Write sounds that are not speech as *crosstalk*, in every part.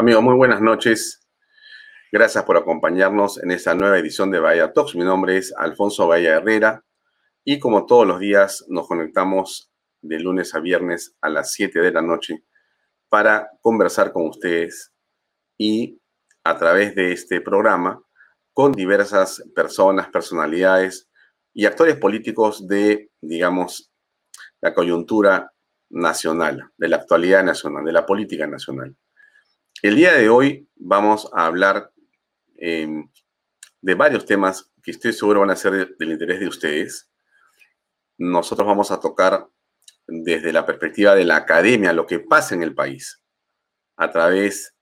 Amigos, muy buenas noches. Gracias por acompañarnos en esta nueva edición de Bahía Talks. Mi nombre es Alfonso Bahía Herrera y como todos los días nos conectamos de lunes a viernes a las 7 de la noche para conversar con ustedes y a través de este programa con diversas personas, personalidades y actores políticos de, digamos, la coyuntura nacional, de la actualidad nacional, de la política nacional. El día de hoy vamos a hablar em, de varios temas que estoy seguro van a ser del interés de ustedes. Nosotros vamos a tocar desde la perspectiva de la academia lo que pasa en el país a través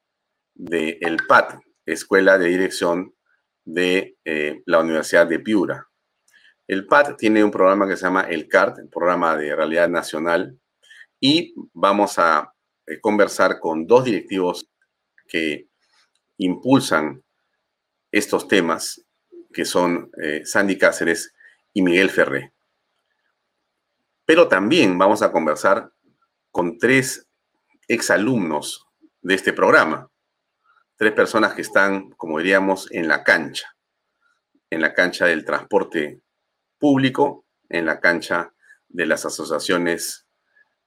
del el PAT, Escuela de Dirección de eh, la Universidad de Piura. El PAT tiene un programa que se llama el CART, programa de realidad nacional, y vamos a eh, conversar con dos directivos que impulsan estos temas, que son eh, Sandy Cáceres y Miguel Ferré. Pero también vamos a conversar con tres exalumnos de este programa, tres personas que están, como diríamos, en la cancha, en la cancha del transporte público, en la cancha de las asociaciones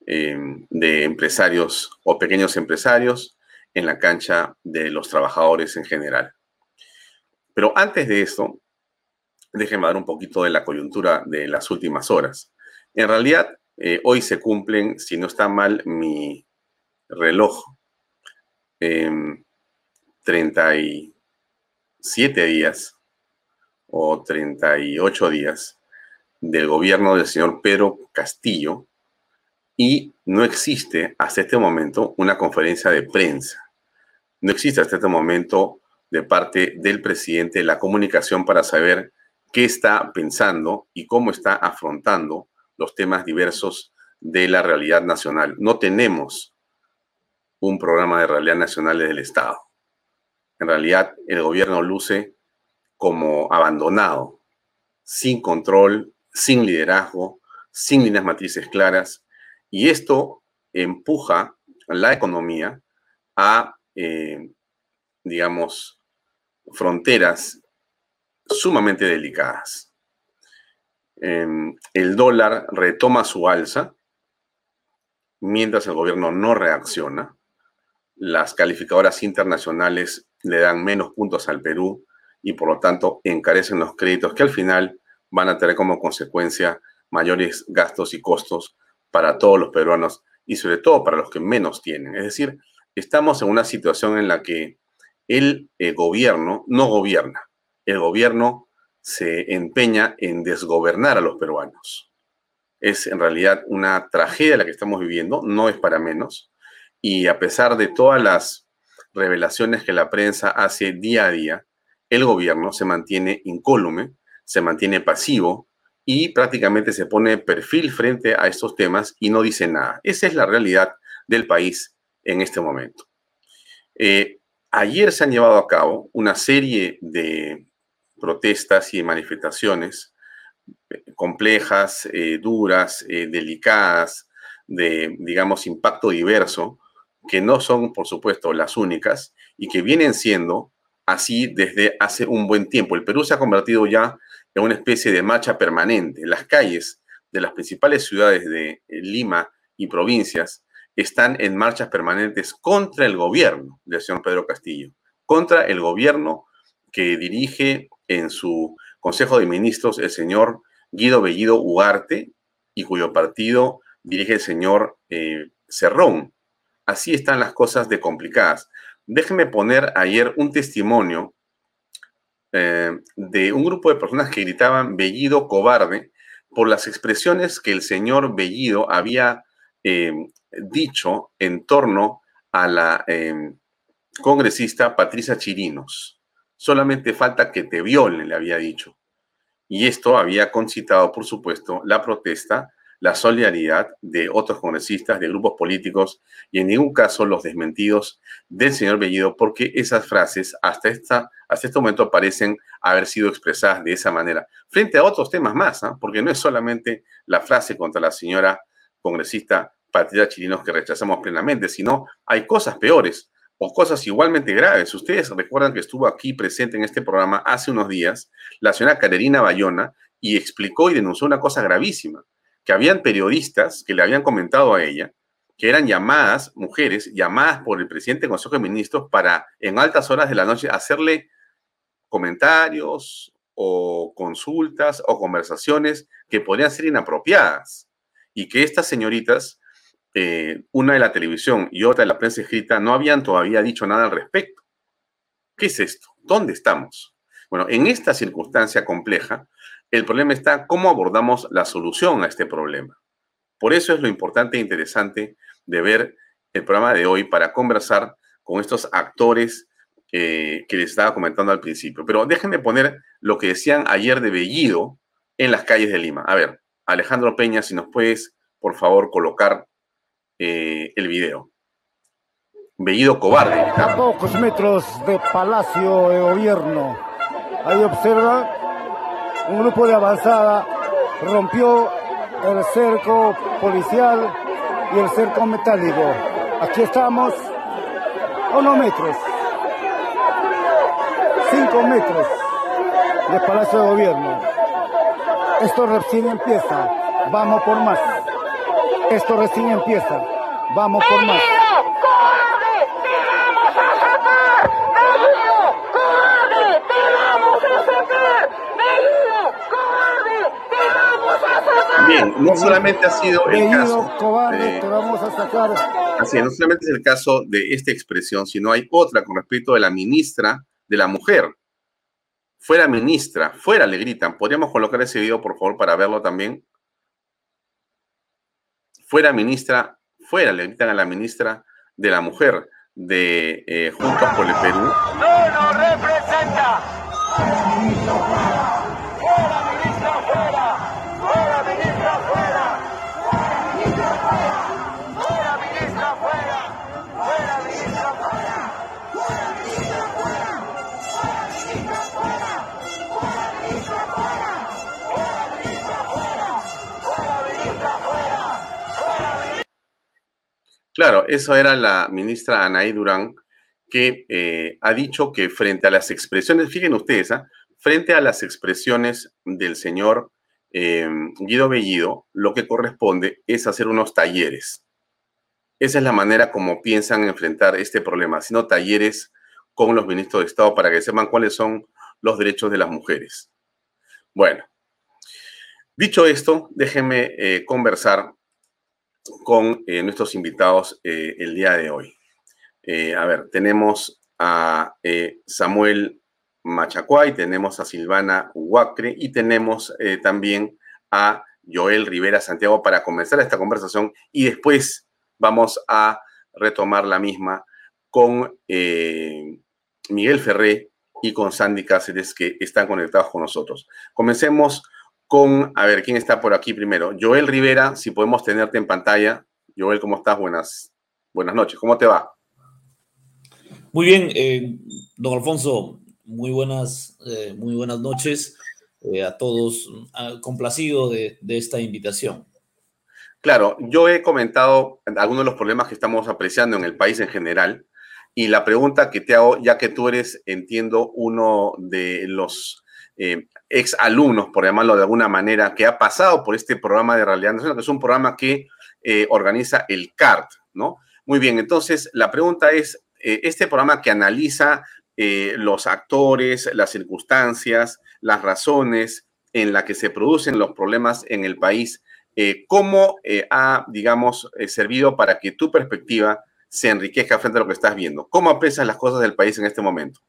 eh, de empresarios o pequeños empresarios, en la cancha de los trabajadores en general. Pero antes de esto, déjenme dar un poquito de la coyuntura de las últimas horas. En realidad, eh, hoy se cumplen, si no está mal mi reloj, 37 em, días o 38 días del gobierno del señor Pedro Castillo y no existe hasta este momento una conferencia de prensa. No existe hasta este momento de parte del presidente la comunicación para saber qué está pensando y cómo está afrontando los temas diversos de la realidad nacional. No tenemos un programa de realidad nacional del Estado. En realidad, el gobierno luce como abandonado, sin control, sin liderazgo, sin líneas matrices claras, y esto empuja la economía a, eh, digamos, fronteras sumamente delicadas. Em, el dólar retoma su alza mientras el gobierno no reacciona. Las calificadoras internacionales le dan menos puntos al Perú y por lo tanto encarecen los créditos que al final van a tener como consecuencia mayores gastos y costos para todos los peruanos y sobre todo para los que menos tienen. Es decir, estamos en una situación en la que el, eh, gobierno no gobierna. El gobierno se empeña en desgobernar a los peruanos. Es en realidad una tragedia la que estamos viviendo, no es para menos. Y a pesar de todas las revelaciones que la prensa hace día a día, el gobierno se mantiene incólume, se mantiene pasivo, y prácticamente se pone perfil frente a estos temas y no dice nada. Esa es la realidad del país en este momento. Eh, ayer se han llevado a cabo una serie de protestas y manifestaciones eh, complejas, eh, duras, delicadas, de, digamos, impacto diverso, que no son, por supuesto, las únicas y que vienen siendo así desde hace un buen tiempo. El Perú se ha convertido ya en una especie de marcha permanente. Las calles de las principales ciudades de eh, Lima y provincias están en marchas permanentes contra el gobierno del señor Pedro Castillo, contra el gobierno que dirige en su Consejo de Ministros el señor Guido Bellido Ugarte y cuyo partido dirige el señor eh, Cerrón. Así están las cosas de complicadas. Déjenme poner ayer un testimonio eh, de un grupo de personas que gritaban Bellido cobarde por las expresiones que el señor Bellido había eh, dicho en torno a la eh, congresista Patricia Chirinos. Solamente falta que te violen, le había dicho. Y esto había concitado, por supuesto, la protesta la solidaridad de otros congresistas, de grupos políticos y en ningún caso los desmentidos del señor Bellido, porque esas frases hasta, esta, hasta este momento parecen haber sido expresadas de esa manera, frente a otros temas más, ¿ah? porque no es solamente la frase contra la señora congresista Patricia Chirinos que rechazamos plenamente, sino hay cosas peores. o cosas igualmente graves. Ustedes recuerdan que estuvo aquí presente en este programa hace unos días la señora Caterina Bayona y explicó y denunció una cosa gravísima, que habían periodistas que le habían comentado a ella que eran llamadas, mujeres, llamadas por el presidente del Consejo de Ministros para en altas horas de la noche hacerle comentarios o consultas o conversaciones que podrían ser inapropiadas y que estas señoritas, eh, una de la televisión y otra de la prensa escrita, no habían todavía dicho nada al respecto. ¿Qué es esto? ¿Dónde estamos? Bueno, en esta circunstancia compleja, el problema está cómo abordamos la solución a este problema. Por eso es lo importante e interesante de ver el programa de hoy para conversar con estos actores que les estaba comentando al principio. Pero déjenme poner lo que decían ayer de Bellido en las calles de Lima. A ver, Alejandro Peña, si nos puedes, por favor, colocar eh, el video. Bellido cobarde. A pocos metros de Palacio de Gobierno. Ahí observa un grupo de avanzada rompió el cerco policial y el cerco metálico. Aquí estamos a unos metros, cinco metros del Palacio de Gobierno. Esto recién empieza, vamos por más. Esto recién empieza, vamos por más. Bien, no solamente ha sido el caso. Así no solamente es el caso de esta expresión, sino hay otra con respecto de la ministra de la Mujer. Fuera ministra, fuera le gritan. ¿Podríamos colocar ese video, por favor, para verlo también? Fuera ministra, fuera le gritan a la ministra de la Mujer de eh, Juntos por el Perú. No nos representa. Claro, eso era la ministra Anaí Durán, que eh, ha dicho que frente a las expresiones, fíjense ustedes, ¿ah? frente a las expresiones del señor eh, Guido Bellido, lo que corresponde es hacer unos talleres. Esa es la manera como piensan enfrentar este problema, haciendo talleres con los ministros de Estado para que sepan cuáles son los derechos de las mujeres. Bueno, dicho esto, déjenme eh, conversar con eh, nuestros invitados eh, el día de hoy. Eh, a ver, tenemos a Samuel Machacuay, tenemos a Silvana Huacre y tenemos también a Joel Rivera Santiago para comenzar esta conversación y después vamos a retomar la misma con Miguel Ferré y con Sandy Cáceres que están conectados con nosotros. Comencemos con, a ver, ¿quién está por aquí primero? Joel Rivera, si podemos tenerte en pantalla. Joel, ¿cómo estás? Buenas, buenas noches, ¿cómo te va? Muy bien, eh, don Alfonso, muy buenas, eh, muy buenas noches eh, a todos, ah, complacido de, de esta invitación. Claro, yo he comentado algunos de los problemas que estamos apreciando en el país en general y la pregunta que te hago, ya que tú eres, entiendo, uno de los eh, ex alumnos, por llamarlo de alguna manera, que ha pasado por este programa de realidad nacional, que es un programa que eh, organiza el CART, ¿no? Muy bien, entonces la pregunta es, eh, este programa que analiza los actores, las circunstancias, las razones en las que se producen los problemas en el país, ¿cómo ha, digamos, servido para que tu perspectiva se enriquezca frente a lo que estás viendo? ¿Cómo aprecias las cosas del país en este momento?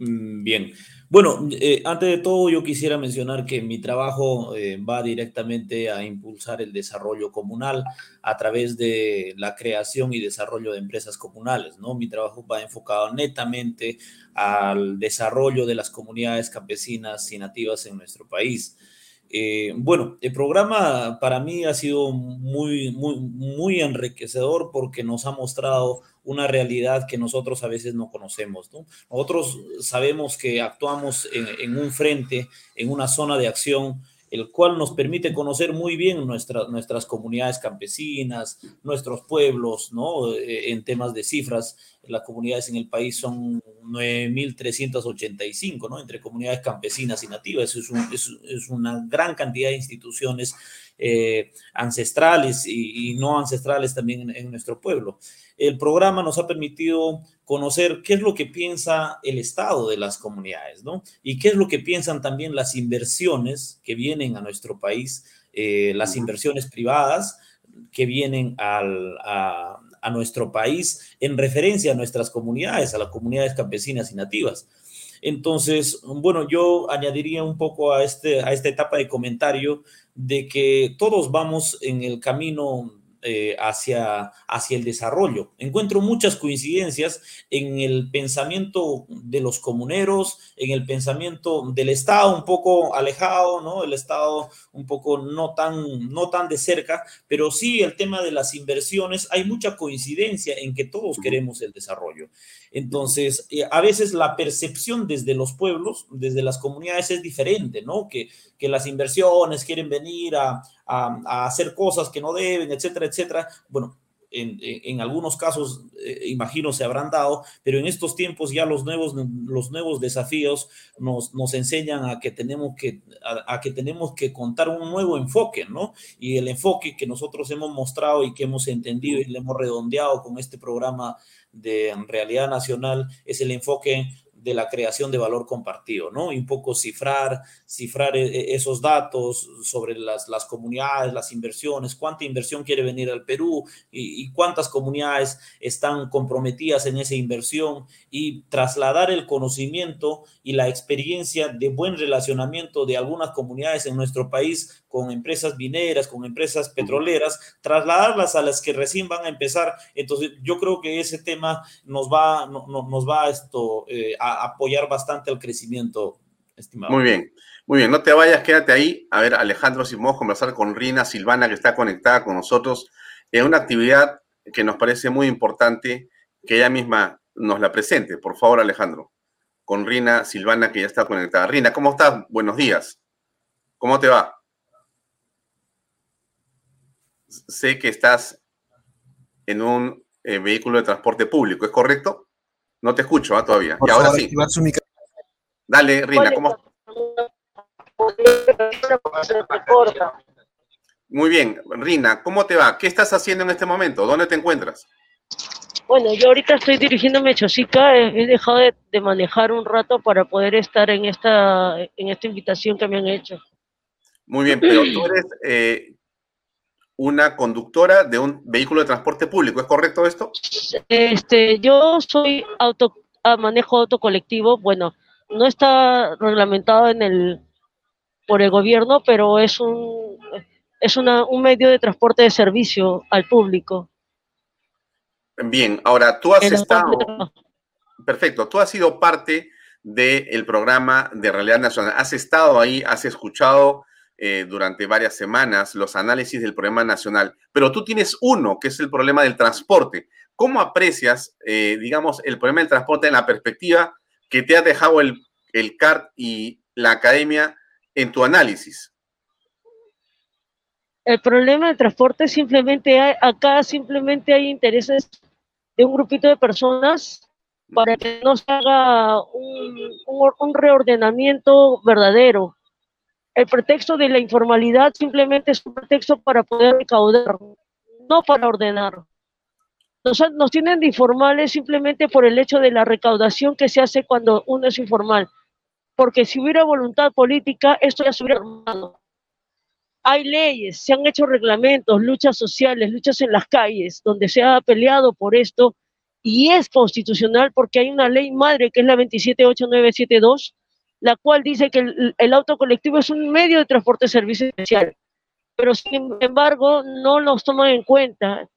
Mm, bien, bueno, eh, antes de todo yo quisiera mencionar que mi trabajo eh, va directamente a impulsar el desarrollo comunal a través de la creación y desarrollo de empresas comunales, ¿no? Mi trabajo va enfocado netamente al desarrollo de las comunidades campesinas y nativas en nuestro país. Eh, bueno, el programa para mí ha sido muy, muy, muy enriquecedor porque nos ha mostrado una realidad que nosotros a veces no conocemos. ¿no? Nosotros sabemos que actuamos en, un frente, en una zona de acción el cual nos permite conocer muy bien nuestras comunidades campesinas, nuestros pueblos, ¿no? Eh, en temas de cifras, las comunidades en el país son 9.385, ¿no? Entre comunidades campesinas y nativas. Es, es, una gran cantidad de instituciones eh, ancestrales y, no ancestrales también en nuestro pueblo. El programa nos ha permitido conocer qué es lo que piensa el Estado de las comunidades, ¿no? Y qué es lo que piensan también las inversiones que vienen a nuestro país, eh, las inversiones privadas que vienen a, nuestro país en referencia a nuestras comunidades, a las comunidades campesinas y nativas. Entonces, bueno, yo añadiría un poco a, este, a esta etapa de comentario de que todos vamos en el camino eh, hacia, hacia el desarrollo. Encuentro muchas coincidencias en el pensamiento de los comuneros, en el pensamiento del Estado un poco alejado, ¿no? El Estado un poco no tan, no tan de cerca, pero sí el tema de las inversiones, hay mucha coincidencia en que todos queremos el desarrollo. Entonces, eh, a veces la percepción desde los pueblos, desde las comunidades es diferente, ¿no? Que, que las inversiones quieren venir a, a, hacer cosas que no deben, etcétera, etcétera. Bueno, en, en, algunos casos, eh, imagino, se habrán dado, pero en estos tiempos ya los nuevos, los nuevos desafíos nos, nos enseñan a que, tenemos que, a, que tenemos que contar un nuevo enfoque, ¿no? Y el enfoque que nosotros hemos mostrado y que hemos entendido y le hemos redondeado con este programa de realidad nacional es el enfoque de la creación de valor compartido, ¿no? Y un poco cifrar, cifrar e, e, esos datos sobre las, las comunidades, las inversiones, cuánta inversión quiere venir al Perú y, y, cuántas comunidades están comprometidas en esa inversión y trasladar el conocimiento y la experiencia de buen relacionamiento de algunas comunidades en nuestro país con empresas mineras, con empresas petroleras, trasladarlas a las que recién van a empezar. Entonces, yo creo que ese tema nos va, no, nos va esto, eh, a apoyar bastante al crecimiento, estimado. Muy bien, muy bien. No te vayas, quédate ahí. A ver, Alejandro, si podemos conversar con Rina Silvana, que está conectada con nosotros en una actividad que nos parece muy importante que ella misma nos la presente. Por favor, Alejandro, con Rina Silvana, que ya está conectada. Rina, ¿cómo estás? Buenos días. ¿Cómo te va? Sé que estás en un eh, vehículo de transporte público, ¿es correcto? No te escucho ¿ah? todavía. y ahora sí. Dale, Rina, ¿cómo? Muy bien, Rina, ¿cómo te va? ¿Qué estás haciendo en este momento? ¿Dónde te encuentras? Bueno, yo ahorita estoy dirigiéndome a Chosica, he, dejado de, de, manejar un rato para poder estar en esta, en esta invitación que me han hecho. Muy bien, pero tú eres eh, una conductora de un vehículo de transporte público, ¿es correcto esto? Este, yo soy auto, ah, manejo auto colectivo, bueno, no está reglamentado en el por el gobierno, pero es un es una, un medio de transporte de servicio al público. Bien, ahora tú has estado perfecto, tú has sido parte del programa de Realidad Nacional, has estado ahí, has escuchado eh, durante varias semanas los análisis del problema nacional, pero tú tienes uno, que es el problema del transporte. ¿Cómo aprecias, eh, digamos, el problema del transporte en la perspectiva que te ha dejado el, el CART y la academia en tu análisis? El problema del transporte simplemente hay, acá simplemente hay intereses de un grupito de personas para que no se haga un, un reordenamiento verdadero el pretexto de la informalidad simplemente es un pretexto para poder recaudar, no para ordenar. Nos, nos tienen de informales simplemente por el hecho de la recaudación que se hace cuando uno es informal. Porque si hubiera voluntad política, esto ya se hubiera armado. Hay leyes, se han hecho reglamentos, luchas sociales, luchas en las calles, donde se ha peleado por esto y es constitucional porque hay una ley madre que es la 27892 la cual dice que el, auto colectivo es un medio de transporte servicio especial, pero sin embargo no los toman en cuenta.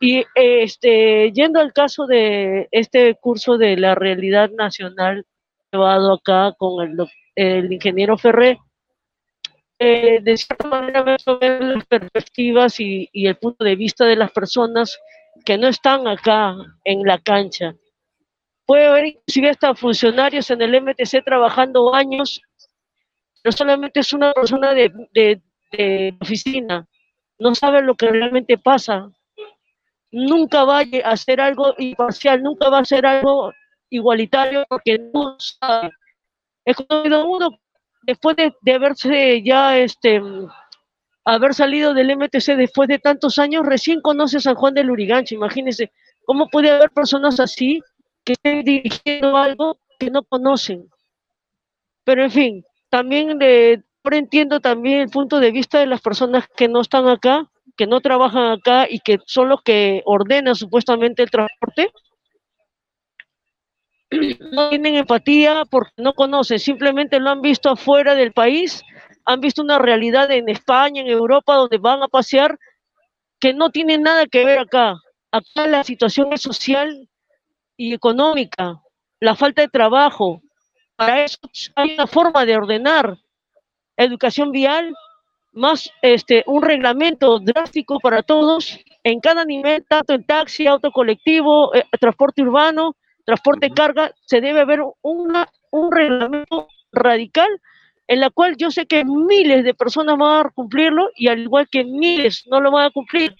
Y este, yendo al caso de este curso de la realidad nacional llevado acá con el, el ingeniero Ferré, eh, de cierta manera ver las perspectivas y, y el punto de vista de las personas que no están acá en la cancha Puede haber inclusive hasta funcionarios en el MTC trabajando años no solamente es una persona de, oficina, no sabe lo que realmente pasa. Nunca va a hacer algo imparcial, nunca va a hacer algo igualitario porque no sabe. Es como uno, después de, haberse ya este, haber salido del MTC después de tantos años, recién conoce San Juan del Urigancho. Imagínense, ¿cómo puede haber personas así que estén dirigiendo algo que no conocen? Pero en fin, también de, entiendo también el punto de vista de las personas que no están acá, que no trabajan acá y que son los que ordenan supuestamente el transporte. *clears throat* No tienen empatía porque no conocen, simplemente lo han visto afuera del país han visto una realidad en España, en Europa, donde van a pasear, que no tiene nada que ver acá. Acá la situación es social y económica, la falta de trabajo. Para eso hay una forma de ordenar educación vial, más este, un reglamento drástico para todos en cada nivel, tanto en taxi, auto colectivo, eh, transporte urbano, transporte carga, se debe haber una, un reglamento radical en la cual yo sé que miles de personas van a cumplirlo y al igual que miles no lo van a cumplir.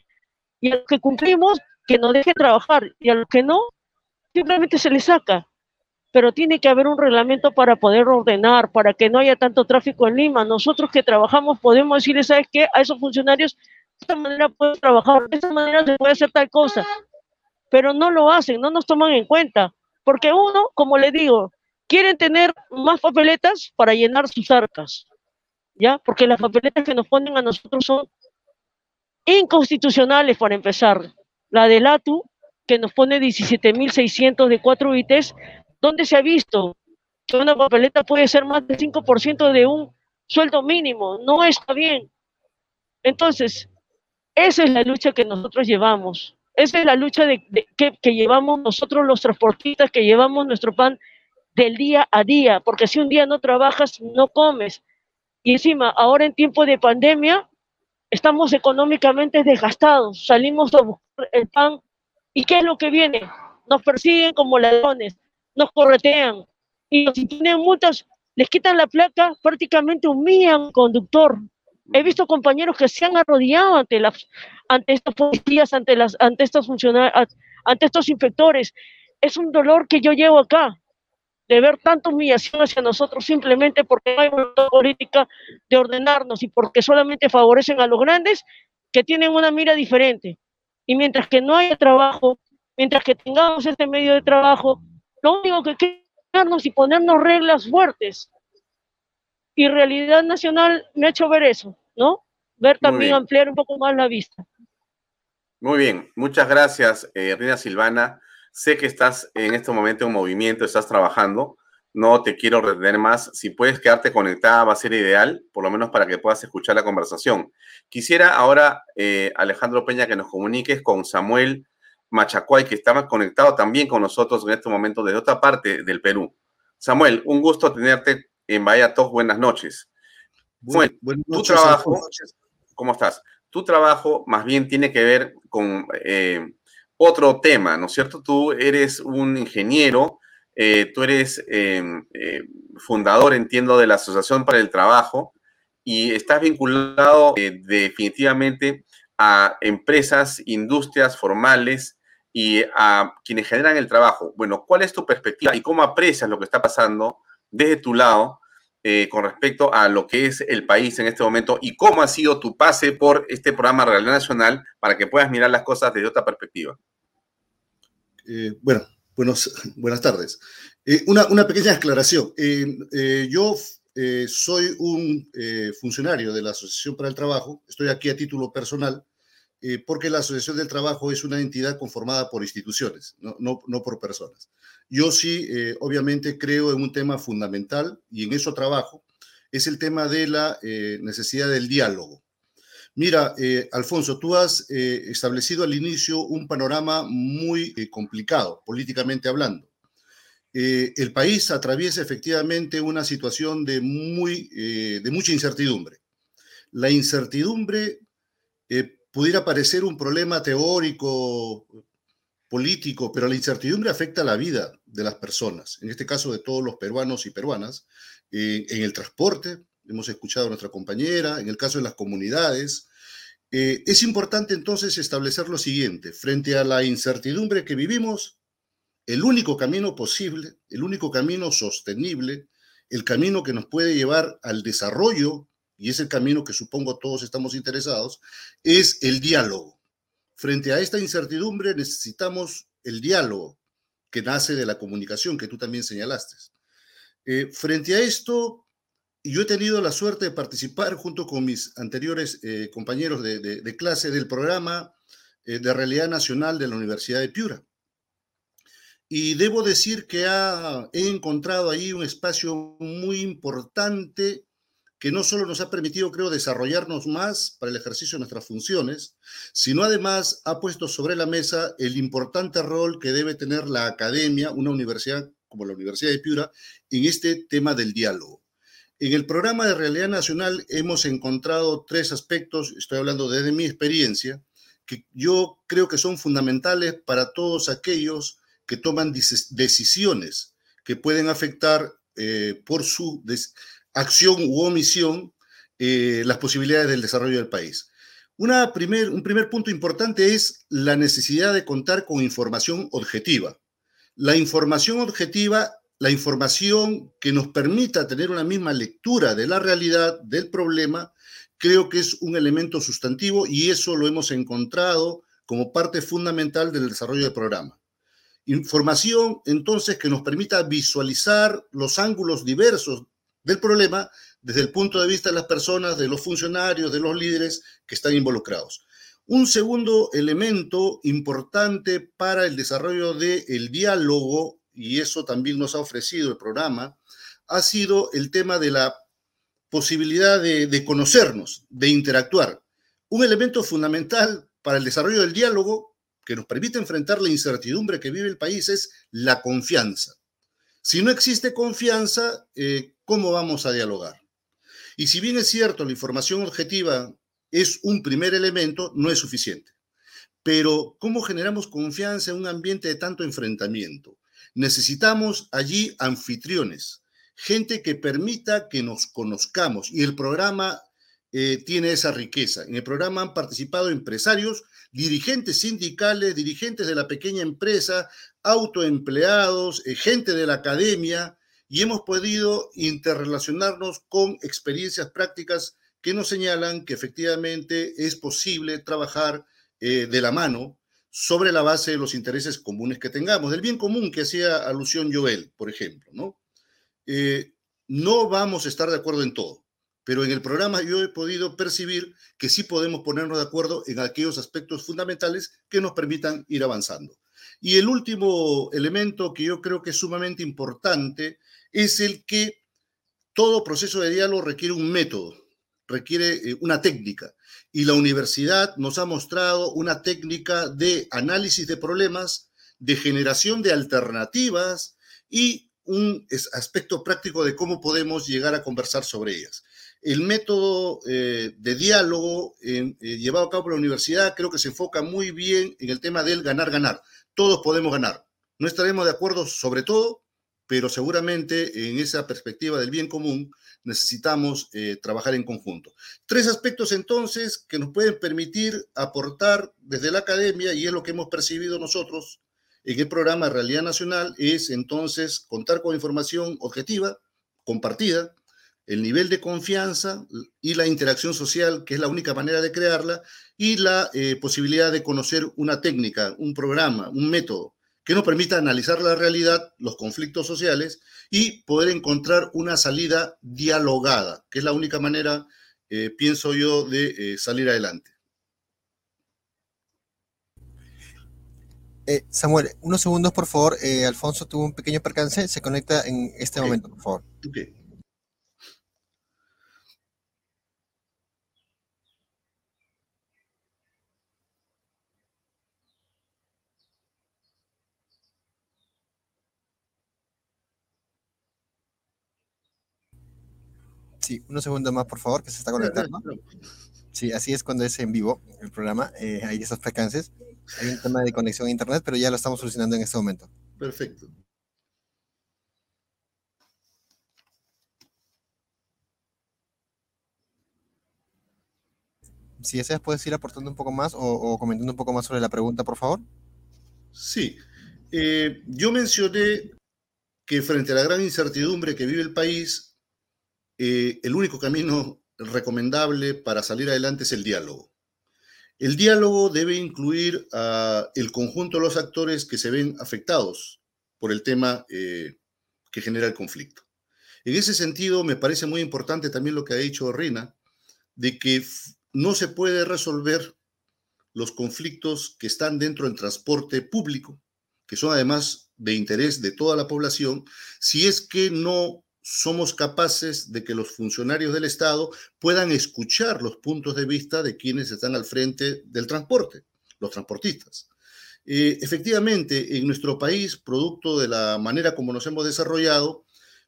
Y a los que cumplimos, que nos dejen trabajar y a los que no, simplemente se les saca. Pero tiene que haber un reglamento para poder ordenar, para que no haya tanto tráfico en Lima. Nosotros que trabajamos podemos decirles, ¿sabes qué? A esos funcionarios, de esta manera pueden trabajar, de esta manera se puede hacer tal cosa. Pero no lo hacen, no nos toman en cuenta. Porque uno, como le digo, quieren tener más papeletas para llenar sus arcas, ¿ya? Porque las papeletas que nos ponen a nosotros son inconstitucionales para empezar. La del ATU, que nos pone 17.600 de 4 ITs, ¿dónde se ha visto que una papeleta puede ser más del 5% de un sueldo mínimo? No está bien. Entonces, esa es la lucha que nosotros llevamos. Esa es la lucha de, que, que llevamos nosotros los transportistas, que llevamos nuestro pan del día a día, porque si un día no trabajas, no comes. Y encima, ahora en tiempo de pandemia, estamos económicamente desgastados, salimos a buscar el pan. ¿Y qué es lo que viene? Nos persiguen como ladrones, nos corretean y si tienen multas, les quitan la placa, prácticamente humillan al conductor. He visto compañeros que se han arrodillado ante, las, ante estos policías, ante, las, ante estos funcionarios, ante estos inspectores. Es un dolor que yo llevo acá de ver tanta humillación hacia nosotros simplemente porque no hay una política de ordenarnos y porque solamente favorecen a los grandes que tienen una mira diferente. Y mientras que no haya trabajo, mientras que tengamos este medio de trabajo, lo único que queremos y ponernos reglas fuertes. Y Realidad Nacional me ha hecho ver eso, ¿no? Ver también ampliar un poco más la vista. Muy bien, muchas gracias, eh, Rina Silvana. Sé que estás en este momento en movimiento, estás trabajando. No te quiero retener más. Si puedes quedarte conectada, va a ser ideal, por lo menos para que puedas escuchar la conversación. Quisiera ahora, eh, Alejandro Peña, que nos comuniques con Samuel Machacuay, que está conectado también con nosotros en este momento desde otra parte del Perú. Samuel, un gusto tenerte en Bahía Talk. Buenas noches. Samuel, tu trabajo, ¿cómo estás? Tu trabajo más bien tiene que ver con eh, otro tema, ¿no es cierto? Tú eres un ingeniero, eh, tú eres em, eh, fundador, entiendo, de la Asociación para el Trabajo y estás vinculado eh, definitivamente a empresas, industrias formales y a quienes generan el trabajo. Bueno, ¿cuál es tu perspectiva y cómo aprecias lo que está pasando desde tu lado con respecto a lo que es el país en este momento y cómo ha sido tu pase por este programa Realidad Nacional para que puedas mirar las cosas desde otra perspectiva? Bueno, buenos, buenas tardes. Eh, una, una, pequeña aclaración. Eh, yo soy un funcionario de la Asociación para el Trabajo, estoy aquí a título personal, porque la Asociación del Trabajo es una entidad conformada por instituciones, no, no, no por personas. Yo sí, obviamente, creo en un tema fundamental y en eso trabajo, es el tema de la necesidad del diálogo. Mira, eh, Alfonso, tú has eh, establecido al inicio un panorama muy eh, complicado, políticamente hablando. el país atraviesa efectivamente una situación de, muy, de mucha incertidumbre. La incertidumbre pudiera parecer un problema teórico, político, pero la incertidumbre afecta la vida de las personas, en este caso de todos los peruanos y peruanas, en el transporte, hemos escuchado a nuestra compañera, en el caso de las comunidades. Eh, es importante entonces establecer lo siguiente, frente a la incertidumbre que vivimos, el único camino posible, el único camino sostenible, el camino que nos puede llevar al desarrollo, y es el camino que supongo todos estamos interesados, es el diálogo. Frente a esta incertidumbre necesitamos el diálogo que nace de la comunicación que tú también señalaste. Eh, frente a esto, yo he tenido la suerte de participar junto con mis anteriores eh, compañeros de, clase del programa eh, de Realidad Nacional de la Universidad de Piura. Y debo decir que he encontrado ahí un espacio muy importante que no solo nos ha permitido, creo, desarrollarnos más para el ejercicio de nuestras funciones, sino además ha puesto sobre la mesa el importante rol que debe tener la academia, una universidad como la Universidad de Piura, en este tema del diálogo. En el programa de Realidad Nacional hemos encontrado tres aspectos, estoy hablando desde mi experiencia, que yo creo que son fundamentales para todos aquellos que toman decisiones que pueden afectar eh, por su acción u omisión eh, las posibilidades del desarrollo del país. Una primer, un primer punto importante es la necesidad de contar con información objetiva. La información objetiva, la información que nos permita tener una misma lectura de la realidad, del problema, creo que es un elemento sustantivo y eso lo hemos encontrado como parte fundamental del desarrollo del programa. Información, entonces, que nos permita visualizar los ángulos diversos del problema desde el punto de vista de las personas, de los funcionarios, de los líderes que están involucrados. Un segundo elemento importante para el desarrollo del diálogo, y eso también nos ha ofrecido el programa, ha sido el tema de la posibilidad de, conocernos, de interactuar. Un elemento fundamental para el desarrollo del diálogo que nos permite enfrentar la incertidumbre que vive el país es la confianza. Si no existe confianza, eh, ¿cómo vamos a dialogar? Y si bien es cierto, la información objetiva es un primer elemento, no es suficiente. Pero, ¿cómo generamos confianza en un ambiente de tanto enfrentamiento? Necesitamos allí anfitriones, gente que permita que nos conozcamos. Y el programa eh, tiene esa riqueza. En el programa han participado empresarios, dirigentes sindicales, dirigentes de la pequeña empresa, autoempleados, eh, gente de la academia, y hemos podido interrelacionarnos con experiencias prácticas que nos señalan que efectivamente es posible trabajar eh, de la mano sobre la base de los intereses comunes que tengamos, del bien común que hacía alusión Joel, por ejemplo, ¿no? Eh, no vamos a estar de acuerdo en todo, pero en el programa yo he podido percibir que sí podemos ponernos de acuerdo en aquellos aspectos fundamentales que nos permitan ir avanzando. Y el último elemento que yo creo que es sumamente importante es el que todo proceso de diálogo requiere un método, requiere eh, una técnica. Y la universidad nos ha mostrado una técnica de análisis de problemas, de generación de alternativas y un aspecto práctico de cómo podemos llegar a conversar sobre ellas. El método eh, de diálogo eh, llevado a cabo por la universidad creo que se enfoca muy bien en el tema del ganar-ganar todos podemos ganar. No estaremos de acuerdo sobre todo, pero seguramente en esa perspectiva del bien común necesitamos eh, trabajar en conjunto. Tres aspectos entonces que nos pueden permitir aportar desde la academia, y es lo que hemos percibido nosotros en el programa Realidad Nacional, es entonces contar con información objetiva, compartida, el nivel de confianza y la interacción social, que es la única manera de crearla, y la eh, posibilidad de conocer una técnica, un programa, un método que nos permita analizar la realidad, los conflictos sociales y poder encontrar una salida dialogada, que es la única manera, eh, pienso yo, de eh, salir adelante. Samuel, unos segundos, por favor. Alfonso tuvo un pequeño percance. Se conecta en este momento, por favor. Okay. Sí, unos segundos más, por favor, que se está conectando. Sí, así es cuando es en vivo el programa. Eh, hay esos percances. Hay un tema de conexión a Internet, pero ya lo estamos solucionando en este momento. Perfecto. si deseas, puedes ir aportando un poco más o, comentando un poco más sobre la pregunta, por favor. Sí. Eh, yo mencioné que frente a la gran incertidumbre que vive el país, eh, el único camino recomendable para salir adelante es el diálogo. El diálogo debe incluir a el conjunto de los actores que se ven afectados por el tema eh, que genera el conflicto. En ese sentido, me parece muy importante también lo que ha dicho Rina, de que no se puede resolver los conflictos que están dentro del transporte público, que son además de interés de toda la población, si es que no somos capaces de que los funcionarios del Estado puedan escuchar los puntos de vista de quienes están al frente del transporte, los transportistas. Eh, efectivamente, en nuestro país, producto de la manera como nos hemos desarrollado,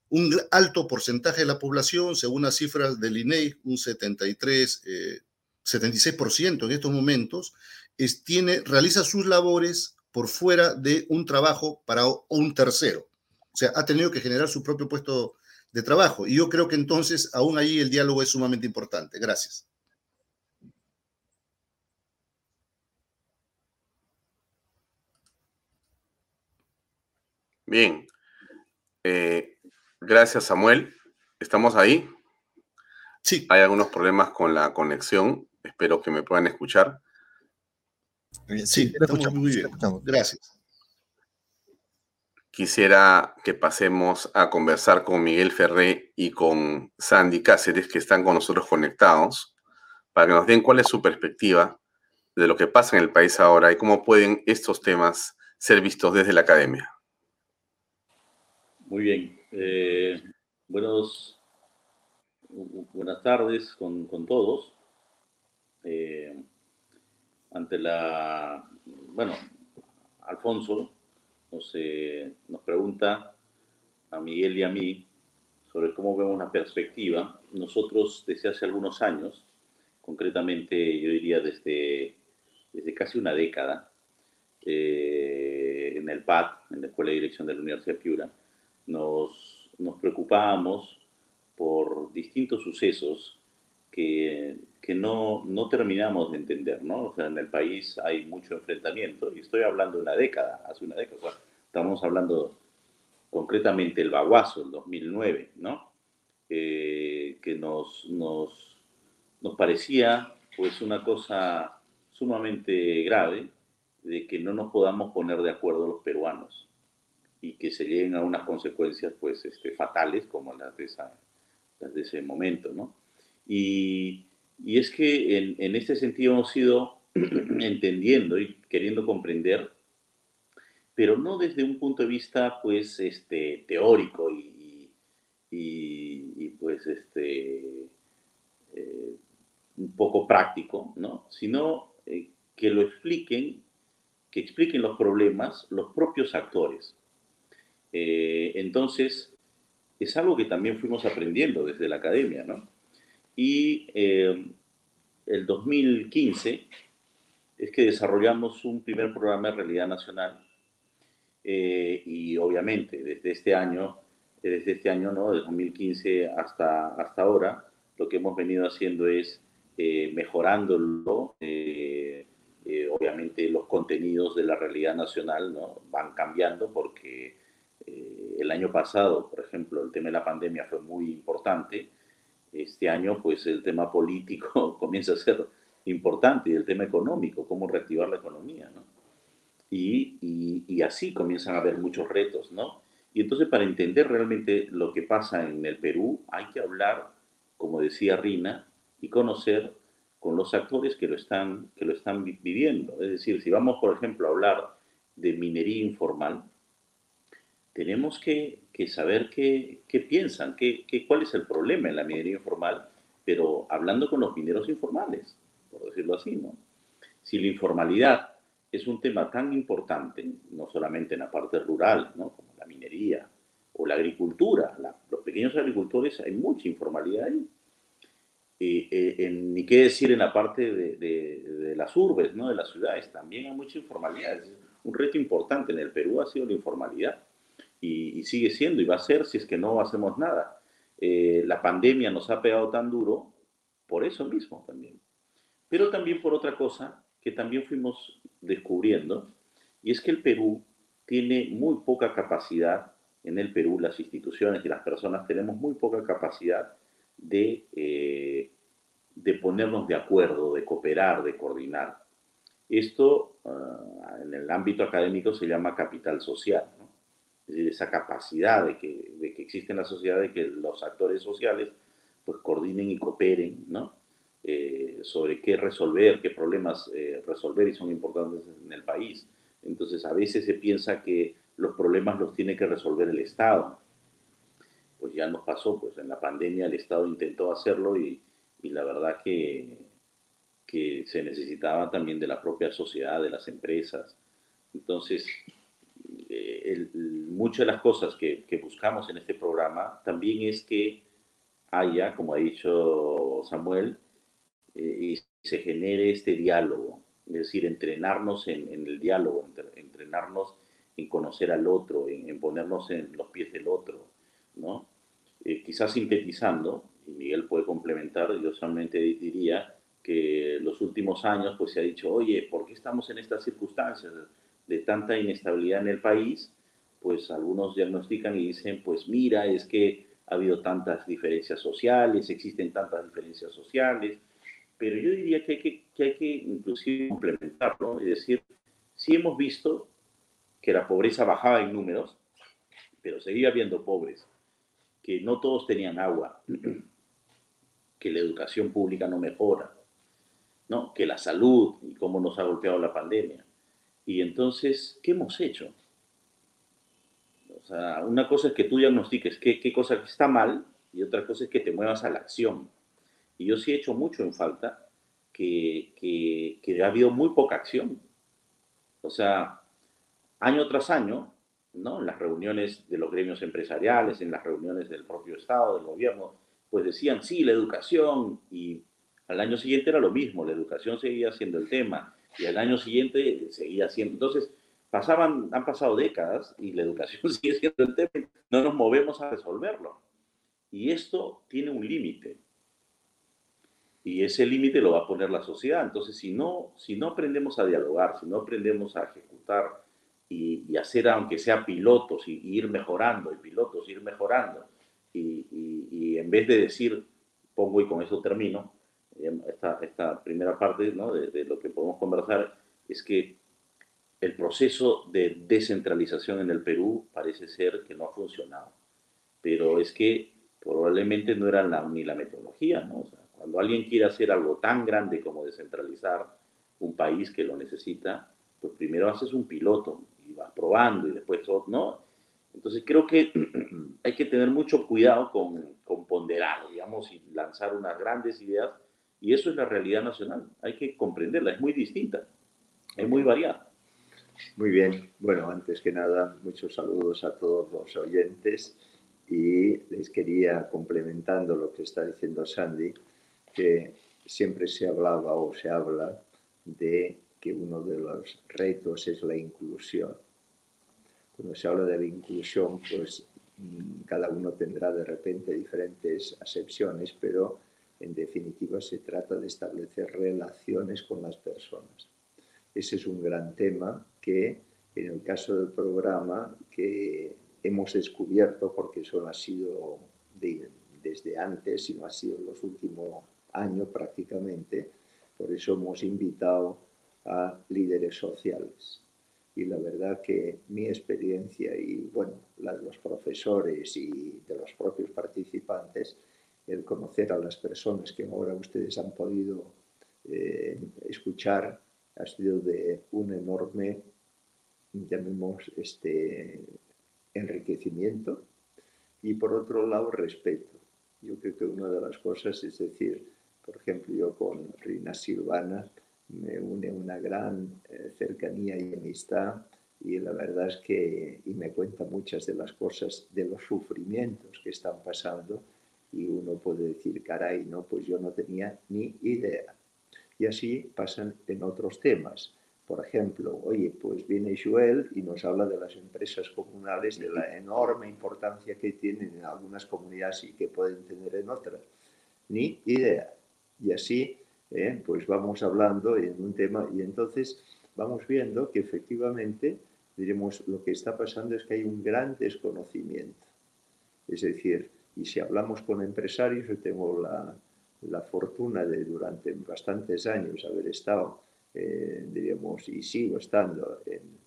un alto porcentaje de la población, según las cifras del INEI, un 73, 76% en estos momentos, es, tiene, realiza sus labores por fuera de un trabajo para un tercero. O sea, ha tenido que generar su propio puesto de trabajo. Y yo creo que entonces aún ahí el diálogo es sumamente importante. Gracias. Bien. Eh, gracias, Samuel. ¿Estamos ahí? Sí. Hay algunos problemas con la conexión. Espero que me puedan escuchar. Sí, estamos muy bien. Gracias. Quisiera que pasemos a conversar con Miguel Ferré y con Sandy Cáceres, que están con nosotros conectados, para que nos den cuál es su perspectiva de lo que pasa en el país ahora y cómo pueden estos temas ser vistos desde la academia. Muy bien. Eh, buenos, buenas tardes con, todos. Eh, ante la, bueno, Alfonso nos, pregunta a Miguel y a mí sobre cómo vemos la perspectiva. Nosotros desde hace algunos años, concretamente yo diría desde, desde casi una década, eh, en el PAD, en la Escuela de Dirección de la Universidad Piura, nos, nos preocupábamos por distintos sucesos que, que no, no, terminamos de entender, ¿no? O sea, en el país hay mucho enfrentamiento, y estoy hablando de una década, hace una década, estamos hablando concretamente el Baguazo, el 2009, ¿no? Eh, que nos, nos, nos parecía pues una cosa sumamente grave de que no nos podamos poner de acuerdo los peruanos y que se lleguen a unas consecuencias pues este, fatales como las de, esa, las de ese momento, ¿no? Y, y es que en, en, este sentido hemos ido *clears throat* entendiendo y queriendo comprender, pero no desde un punto de vista pues este, teórico y, y, y pues este, eh, un poco práctico, ¿no? Sino eh, que lo expliquen, que expliquen los problemas los propios actores. Eh, entonces, es algo que también fuimos aprendiendo desde la academia, ¿no? Y eh, el 2015 es que desarrollamos un primer programa de realidad nacional eh, y obviamente desde este año, desde este año, ¿no? Desde 2015 hasta, hasta ahora, lo que hemos venido haciendo es mejorándolo. obviamente los contenidos de la realidad nacional ¿no? van cambiando porque eh, el año pasado, por ejemplo, el tema de la pandemia fue muy importante. Este año, pues el tema político *laughs* comienza a ser importante y el tema económico, cómo reactivar la economía, ¿no? Y, y, y, así comienzan a haber muchos retos, ¿no? Y entonces para entender realmente lo que pasa en el Perú hay que hablar, como decía Rina, y conocer con los actores que lo están, que lo están viviendo. Es decir, si vamos, por ejemplo, a hablar de minería informal, tenemos que, saber qué, piensan, qué, cuál es el problema en la minería informal, pero hablando con los mineros informales, por decirlo así, ¿no? Si la informalidad es un tema tan importante, no solamente en la parte rural, ¿no? Como la minería o la agricultura, los pequeños agricultores, hay mucha informalidad ahí. Eh, ni qué decir en la parte de, de, las urbes, ¿no? de las ciudades, también hay mucha informalidad. Es un reto importante en el Perú ha sido la informalidad y, sigue siendo y va a ser si es que no hacemos nada. Eh, la pandemia nos ha pegado tan duro por eso mismo también. pero también por otra cosa que también fuimos descubriendo, y es que el Perú tiene muy poca capacidad, en el Perú las instituciones y las personas tenemos muy poca capacidad de, eh, de ponernos de acuerdo, de cooperar, de coordinar. Esto ah, en el ámbito académico se llama capital social, decir, esa capacidad de que, de que existe en la sociedad de que los actores sociales pues coordinen y cooperen, ¿no? Eh, sobre qué resolver, qué problemas eh, resolver y son importantes en el país. Entonces, a veces se piensa que los problemas los tiene que resolver el Estado. Pues ya nos pasó, pues en la pandemia el Estado intentó hacerlo y, y la verdad que, que se necesitaba también de la propia sociedad, de las empresas. Entonces, eh, muchas de las cosas que, buscamos en este programa también es que haya, como ha dicho Samuel, eh, y se genere este diálogo, es decir, entrenarnos en, el diálogo, entrenarnos en conocer al otro, en, ponernos en los pies del otro, ¿no? Eh, quizás sintetizando, y Miguel puede complementar, yo solamente diría que los últimos años pues se ha dicho, oye, ¿por qué estamos en estas circunstancias de tanta inestabilidad en el país? Pues algunos diagnostican y dicen, pues mira, es que ha habido tantas diferencias sociales, existen tantas diferencias sociales, pero yo diría que hay que, que, hay que inclusive complementarlo, es decir, sí hemos visto que la pobreza bajaba en números, pero seguía habiendo pobres, que no todos tenían agua, *clears throat* que la educación pública no mejora, ¿no? que la salud y cómo nos ha golpeado la pandemia. Y entonces, ¿qué hemos hecho? Una cosa es que tú diagnostiques qué, qué cosa está mal y otra cosa es que te muevas a la acción. Y yo sí he hecho mucho en falta que, que, ha habido muy poca acción. O sea, año tras año, ¿no? En las reuniones de los gremios empresariales, en las reuniones del propio Estado, del gobierno, pues decían, sí, la educación, y al año siguiente era lo mismo, la educación seguía siendo el tema, y al año siguiente seguía siendo. Entonces, pasaban, han pasado décadas y la educación *laughs* sigue siendo el tema, no nos movemos a resolverlo. Y esto tiene un límite. Y ese límite lo va a poner la sociedad. Entonces, si no, si no aprendemos a dialogar, si no aprendemos a ejecutar y, hacer, aunque sea pilotos, y, ir mejorando, y pilotos, ir mejorando, y, en vez de decir, pongo y con eso termino, em, esta, esta primera parte ¿no? de, de lo que podemos conversar es que el proceso de descentralización en el Perú parece ser que no ha funcionado. Pero es que probablemente no era ni la metodología, ¿no? O sea, cuando alguien quiere hacer algo tan grande como descentralizar un país que lo necesita, pues primero haces un piloto y vas probando y después, ¿no? Entonces creo que *clears throat* hay que tener mucho cuidado con, con ponderar, digamos, y lanzar unas grandes ideas. Y eso es la realidad nacional. Hay que comprenderla, es muy distinta, es muy variada. Muy bien. Bueno, antes que nada, muchos saludos a todos los oyentes y les quería, complementando lo que está diciendo Sandy, que siempre se hablaba o se habla de que uno de los retos es la inclusión. Cuando se habla de la inclusión, pues mm, cada uno tendrá de repente diferentes acepciones, pero en definitiva se trata de establecer relaciones con las personas. Ese es un gran tema que en el caso del programa que hemos descubierto, porque eso no ha sido desde antes, sino ha sido en los últimos año prácticamente, por eso hemos invitado a líderes sociales. Y la verdad que mi experiencia y bueno, la de los profesores y de los propios participantes, el conocer a las personas que ahora ustedes han podido eh, escuchar, ha sido de un enorme, llamemos, este, enriquecimiento y por otro lado respeto. Yo creo que una de las cosas es decir, por ejemplo, yo con Rina Silvana me une una gran eh, cercanía y amistad y la verdad es que y me cuenta muchas de las cosas, de los sufrimientos que están pasando y uno puede decir, caray, no, pues yo no tenía ni idea. Y así pasan en otros temas. Por ejemplo, oye, pues viene Joel y nos habla de las empresas comunales, de la enorme importancia que tienen en algunas comunidades y que pueden tener en otras. Ni idea. Y así ¿eh? pues vamos hablando en un tema y entonces vamos viendo que efectivamente, diremos, lo que está pasando es que hay un gran desconocimiento. Es decir, y si hablamos con empresarios, yo tengo la, la fortuna de durante bastantes años haber estado, eh, diríamos, y sigo estando en,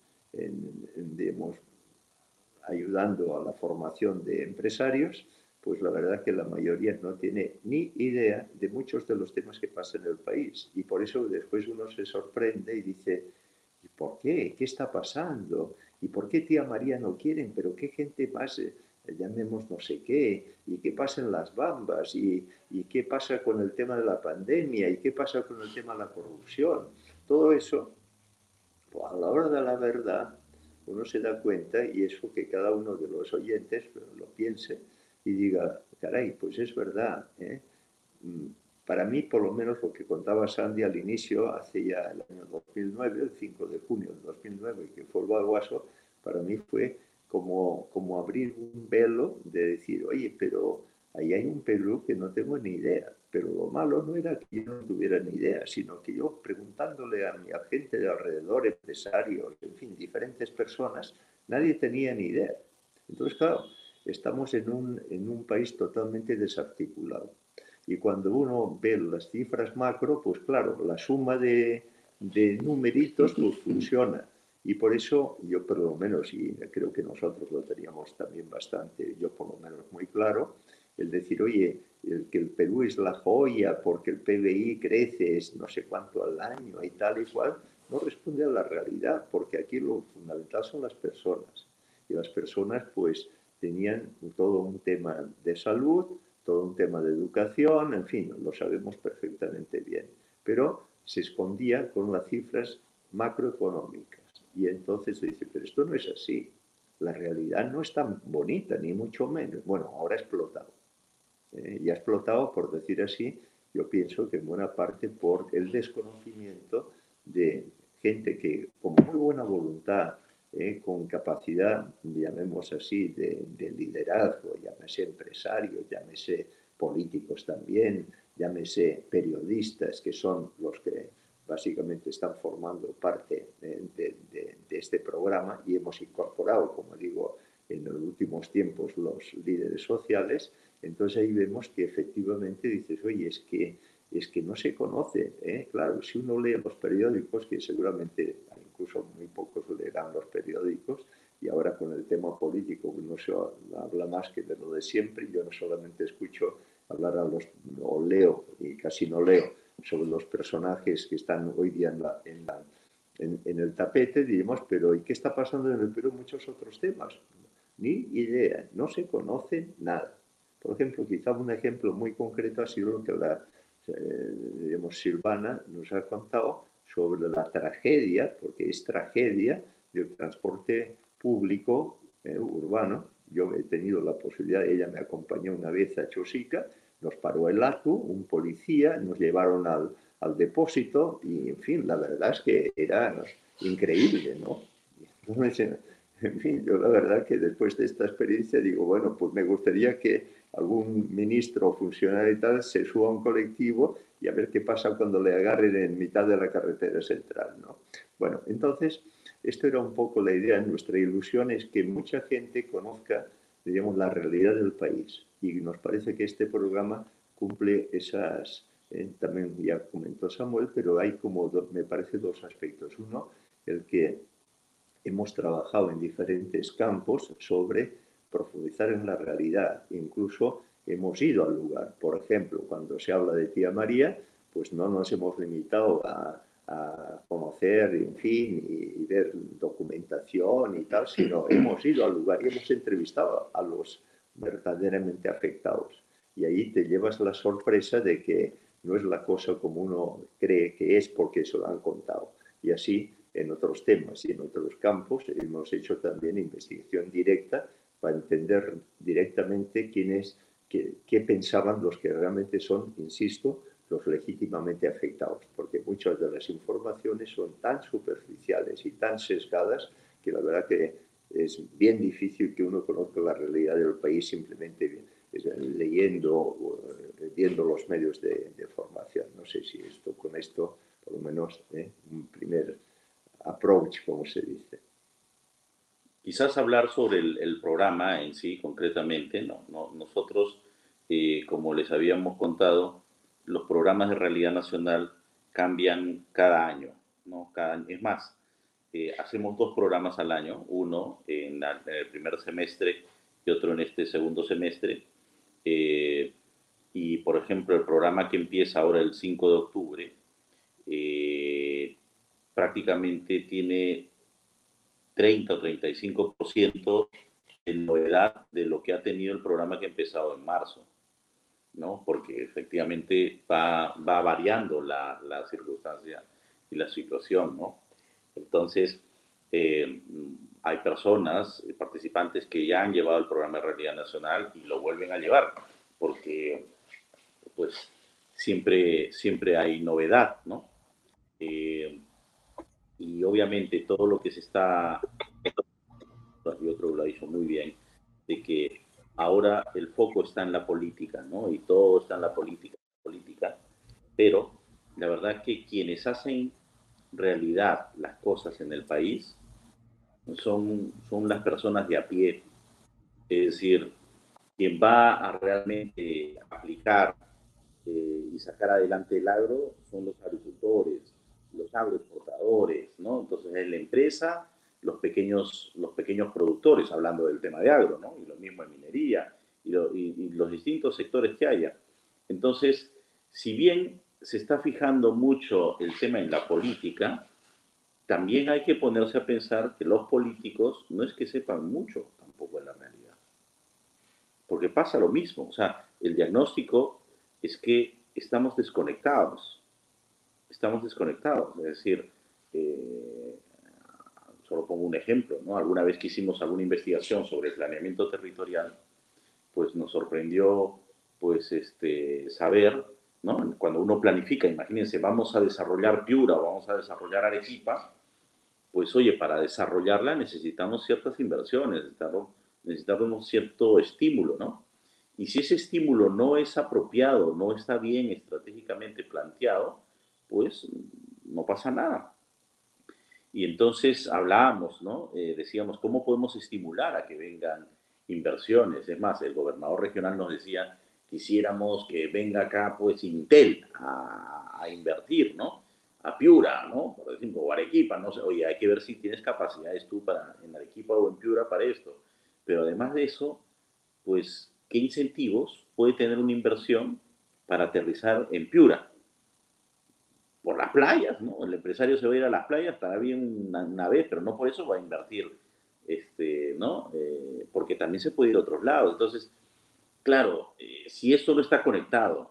ayudando a la formación de empresarios, pues la verdad que la mayoría no tiene ni idea de muchos de los temas que pasan en el país. Y por eso después uno se sorprende y dice, ¿y por qué? ¿Qué está pasando? ¿Y por qué tía María no quieren? ¿Pero qué gente más? llamemos no sé qué, y qué pasa en las bambas, y, qué pasa con el tema de la pandemia, y qué pasa con el tema de la corrupción. Todo eso, pues, a la hora de la verdad, uno se da cuenta, y eso que cada uno de los oyentes lo piense y diga, caray, pues es verdad. ¿eh? Mm, para mí, por lo menos, lo que contaba Sandy al inicio, hace ya el año 2009, el 5 de junio de 2009, que fue el Baguaso, para mí fue como, como abrir un velo de decir, oye, pero ahí hay un Perú que no tengo ni idea. Pero lo malo no era que yo no tuviera ni idea, sino que yo preguntándole a mi gente de alrededor, empresarios, en fin, diferentes personas, nadie tenía ni idea. Entonces, claro, estamos en un, en un país totalmente desarticulado. Y cuando uno ve las cifras macro, pues claro, la suma de, de numeritos pues funciona. Y por eso yo por lo menos, y creo que nosotros lo teníamos también bastante, yo por lo menos muy claro, el decir, oye, el que el Perú es la joya porque el PBI crece es no sé cuánto al año y tal y cual, no responde a la realidad, porque aquí lo fundamental son las personas. Y las personas pues tenían todo un tema de salud, todo un tema de educación, en fin, lo sabemos perfectamente bien. Pero se escondía con las cifras macroeconómicas. Y entonces dice, pero esto no es así. La realidad no es tan bonita, ni mucho menos. Bueno, ahora ha explotado. ¿Eh? y ha explotado, por decir así, yo pienso que en buena parte por el desconocimiento de gente que con muy buena voluntad, ¿eh? con capacidad, llamemos así, de, de, liderazgo, llámese empresarios, llámese políticos también, llámese periodistas, que son los que básicamente están formando parte de, este programa y hemos incorporado, como digo, en los últimos tiempos los líderes sociales, entonces ahí vemos que efectivamente dices, oye, es que, es que no se conoce. ¿eh? Claro, si uno lee los periódicos, que seguramente incluso muy pocos leerán los periódicos, y ahora con el tema político no se habla más que de lo de siempre, yo no solamente escucho hablar a los, o leo, y casi no leo, sobre los personajes que están hoy día en, el tapete, diríamos, pero ¿y qué está pasando en el Perú? Muchos otros temas. Ni idea, no se conoce nada. Por ejemplo, quizá un ejemplo muy concreto ha sido lo que la eh, Silvana nos ha contado sobre la tragedia, porque es tragedia del transporte público eh, urbano. Yo he tenido la posibilidad, ella me acompañó una vez a Chosica, nos paró el ATU, un policía, nos llevaron al, al depósito y, en fin, la verdad es que era increíble, ¿no? En fin, yo la verdad que después de esta experiencia digo, bueno, pues me gustaría que algún ministro o funcionario y tal se suba a un colectivo y a ver qué pasa cuando le agarren en mitad de la carretera central, ¿no? Bueno, entonces, esto era un poco la idea. Nuestra ilusión es que mucha gente conozca, digamos, la realidad del país y nos parece que este programa cumple esas, eh, también ya comentó Samuel, pero hay como, me parece, dos aspectos. Uno, el que hemos trabajado en diferentes campos sobre profundizar en la realidad. Incluso hemos ido al lugar. Por ejemplo, cuando se habla de tía María, pues no nos hemos limitado a, conocer, en fin, y, y, ver documentación y tal, sino *clears throat* hemos ido al lugar y hemos entrevistado a los verdaderamente afectados. Y ahí te llevas la sorpresa de que no es la cosa como uno cree que es porque se lo han contado. Y así en otros temas y en otros campos hemos hecho también investigación directa para entender directamente quiénes, qué, qué pensaban los que realmente son, insisto, los legítimamente afectados, porque muchas de las informaciones son tan superficiales y tan sesgadas que la verdad que es bien difícil que uno conozca la realidad del país simplemente leyendo, viendo los medios de, formación. No sé si esto con esto, por lo menos, un primer approach, como se dice. Quizás hablar sobre el, programa en sí, concretamente. No, nosotros, como les habíamos contado, los programas de realidad nacional cambian cada año. ¿no? Cada, es más, eh, hacemos dos programas al año, uno en, el primer semestre y otro en este segundo semestre. Eh, y, por ejemplo, el programa que empieza ahora el 5 de octubre eh, prácticamente tiene 30 o 35% de novedad de lo que ha tenido el programa que ha empezado en marzo. ¿no? Porque efectivamente va, va variando la, la circunstancia y la situación, ¿no? Entonces, eh, hay personas, eh, participantes que ya han llevado el programa de realidad nacional y lo vuelven a llevar, porque pues siempre, siempre hay novedad, ¿no? Eh, y obviamente todo lo que se está, y otro lo dicho muy bien, de que ahora el foco está en la política, ¿no? Y todo está en la política, política, pero la verdad que quienes hacen realidad las cosas en el país son, son las personas de a pie. Es decir, quien va a realmente aplicar eh, y sacar adelante el agro son los agricultores, los agroexportadores, ¿no? Entonces es la empresa, los pequeños, los pequeños productores, hablando del tema de agro, ¿no? Y lo mismo en minería y, y los distintos sectores que haya. Entonces, si bien se está fijando mucho el tema en la política, también hay que ponerse a pensar que los políticos no es que sepan mucho tampoco en la realidad. Porque pasa lo mismo. O sea, el diagnóstico es que estamos desconectados. Estamos desconectados. Es decir, eh, solo pongo un ejemplo, ¿no? Alguna vez que hicimos alguna investigación sobre planeamiento territorial, pues nos sorprendió pues este, saber cuando uno planifica, imagínense, vamos a desarrollar Piura o vamos a desarrollar Arequipa, pues oye, para desarrollarla necesitamos ciertas inversiones, necesitamos, cierto estímulo, ¿no? Y si ese estímulo no es apropiado, no está bien estratégicamente planteado, pues no pasa nada. Y entonces hablábamos, ¿no? Eh, decíamos, ¿cómo podemos estimular a que vengan inversiones? Es más, el gobernador regional nos decía, quisiéramos que venga acá pues Intel a, invertir, ¿no? A Piura, ¿no? Por ejemplo, o Arequipa, no sé, oye, hay que ver si tienes capacidades tú para, en Arequipa o en Piura para esto. Pero además de eso, pues, ¿qué incentivos puede tener una inversión para aterrizar en Piura? Por las playas, ¿no? El empresario se va a ir a las playas, estará bien una, vez, pero no por eso va a invertir, este, ¿no? Eh, porque también se puede ir a otros lados. Entonces, Claro, eh, si esto no está conectado,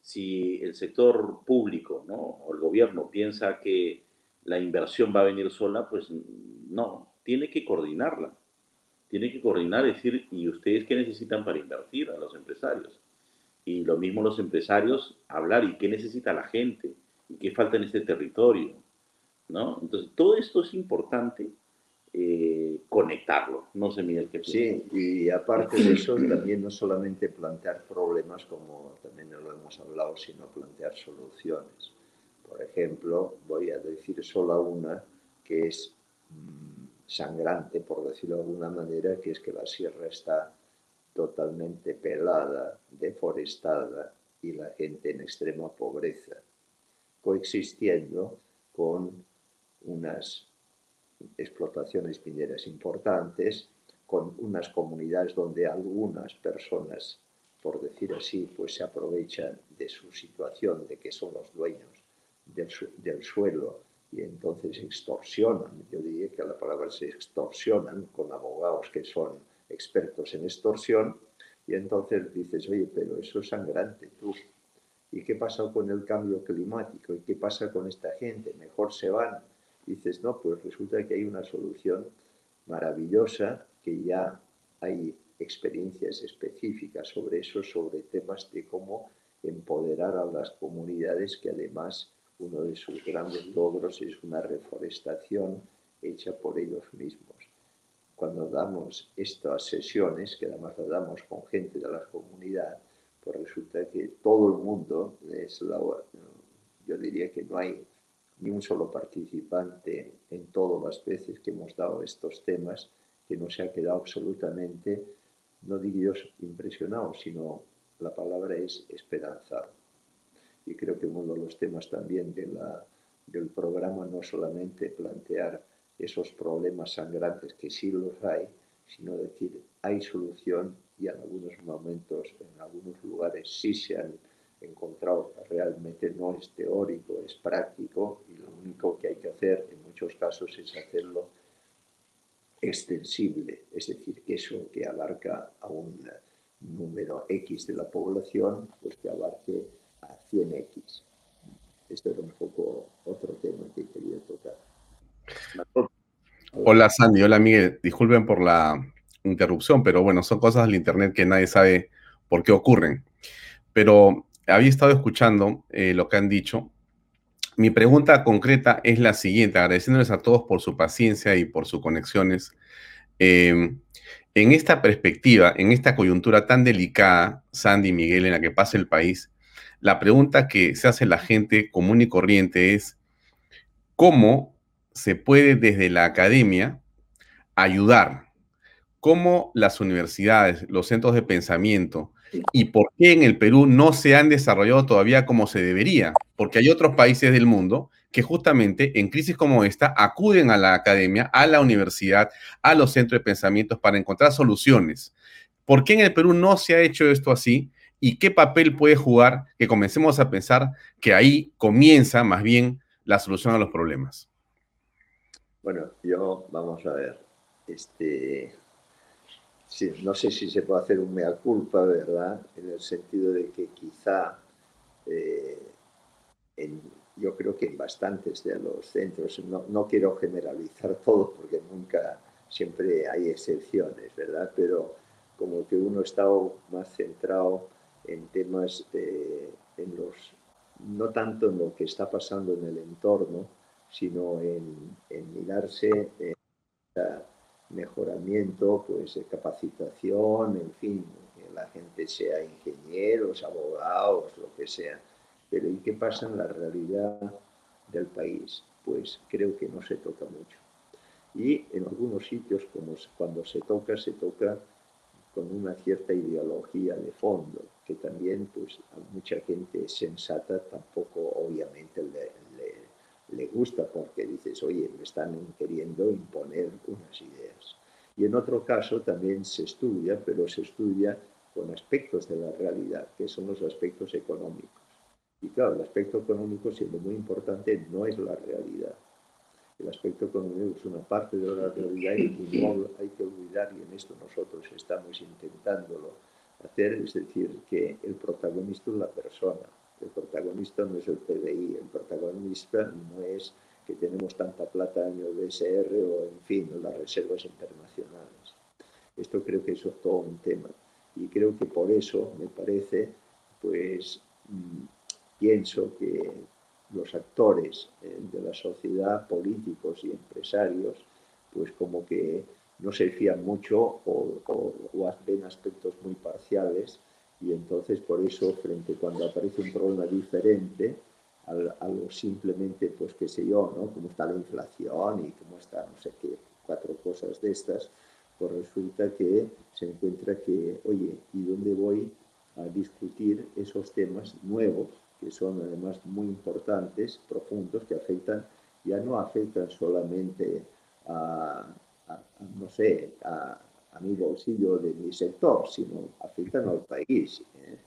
si el sector público ¿no? o el gobierno piensa que la inversión va a venir sola, pues no, tiene que coordinarla. Tiene que coordinar, decir, ¿y ustedes qué necesitan para invertir a los empresarios? Y lo mismo los empresarios, hablar, ¿y qué necesita la gente? ¿Y qué falta en este territorio? ¿No? Entonces, todo esto es importante eh, conectarlo. No sé, Miguel, qué Sí, y aparte de eso, también no solamente plantear problemas, como también lo hemos hablado, sino plantear soluciones. Por ejemplo, voy a decir solo una que es mm, sangrante, por decirlo de alguna manera, que es que la sierra está totalmente pelada, deforestada y la gente en extrema pobreza, coexistiendo con unas explotaciones mineras importantes, con unas comunidades donde algunas personas, por decir así, pues se aprovechan de su situación, de que son los dueños del, suelo y entonces extorsionan. Yo diría que la palabra se extorsionan con abogados que son expertos en extorsión y entonces dices, oye, pero eso es sangrante, tú. ¿Y qué pasa con el cambio climático? ¿Y qué pasa con esta gente? Mejor se van dices, no, pues resulta que hay una solución maravillosa, que ya hay experiencias específicas sobre eso, sobre temas de cómo empoderar a las comunidades, que además uno de sus grandes logros es una reforestación hecha por ellos mismos. Cuando damos estas sesiones, que además las damos con gente de la comunidad, pues resulta que todo el mundo es la, yo diría que no hay ni un solo participante en todas las veces que hemos dado estos temas que no se ha quedado absolutamente, no digo yo impresionado, sino la palabra es esperanzado. Y creo que uno de los temas también de la, del programa no solamente plantear esos problemas sangrantes que sí los hay, sino decir, hay solución y en algunos momentos, en algunos lugares sí se han encontrado, realmente no es teórico, es práctico y lo único que hay que hacer en muchos casos es hacerlo extensible, es decir, que eso que abarca a un número X de la población, pues que abarque a 100X. Esto era un poco otro tema que quería tocar. Hola Sandy, hola Miguel, disculpen por la interrupción, pero bueno, son cosas del Internet que nadie sabe por qué ocurren. Pero había estado escuchando eh, lo que han dicho. Mi pregunta concreta es la siguiente, agradeciéndoles a todos por su paciencia y por sus conexiones. Em, en esta perspectiva, en esta coyuntura tan delicada, Sandy y Miguel, en la que pasa el país, la pregunta que se hace la gente común y corriente es, ¿cómo se puede desde la academia ayudar? ¿Cómo las universidades, los centros de pensamiento, y por qué en el Perú no se han desarrollado todavía como se debería, porque hay otros países del mundo que justamente en crisis como esta acuden a la academia, a la universidad, a los centros de pensamientos para encontrar soluciones. ¿Por qué en el Perú no se ha hecho esto así? ¿Y qué papel puede jugar que comencemos a pensar que ahí comienza más bien la solución a los problemas? Bueno, yo vamos a ver, este, no sé si se puede hacer un mea culpa, ¿verdad? En el sentido de que quizá eh, yo creo que en bastantes de los centros, no, no, quiero generalizar todo porque nunca, siempre hay excepciones, ¿verdad? Pero como que uno está más centrado en temas, en los, no tanto en lo que está pasando en el entorno, sino en, en mirarse en mejoramiento, pues capacitación, en fin, que la gente sea ingenieros, abogados, lo que sea. Pero ¿y qué pasa en la realidad del país? Pues creo que no se toca mucho. Y en algunos sitios, cuando se toca, se toca con una cierta ideología de fondo, que también pues, a mucha gente sensata tampoco obviamente le, le gusta porque dices, oye, me están queriendo imponer unas ideas. Y en otro caso también se estudia, pero se estudia con aspectos de la realidad, que son los aspectos económicos. Y claro, el aspecto económico, siendo muy importante, no es la realidad. El aspecto económico es una parte de la realidad y no hay que olvidar, y en esto nosotros estamos intentándolo hacer, es decir, que el protagonista es la persona, el protagonista no es el PDI, el protagonista no es que tenemos tanta plata en el BSR o, en fin, las reservas internacionales. Esto creo que es todo un tema. Y creo que por eso, me parece, pues mm, pienso que los actores eh, de la sociedad, políticos y empresarios, pues como que no se fían mucho o ven aspectos muy parciales y entonces por eso, frente cuando aparece un problema diferente, a, lo simplemente, pues qué sé yo, ¿no? Cómo está la inflación y cómo está, no sé qué, cuatro cosas de estas, pues resulta que se encuentra que, oye, ¿y dónde voy a discutir esos temas nuevos, que son además muy importantes, profundos, que afectan, ya no afectan solamente a, a no sé, a, a mi bolsillo de mi sector, sino afectan al país. ¿eh?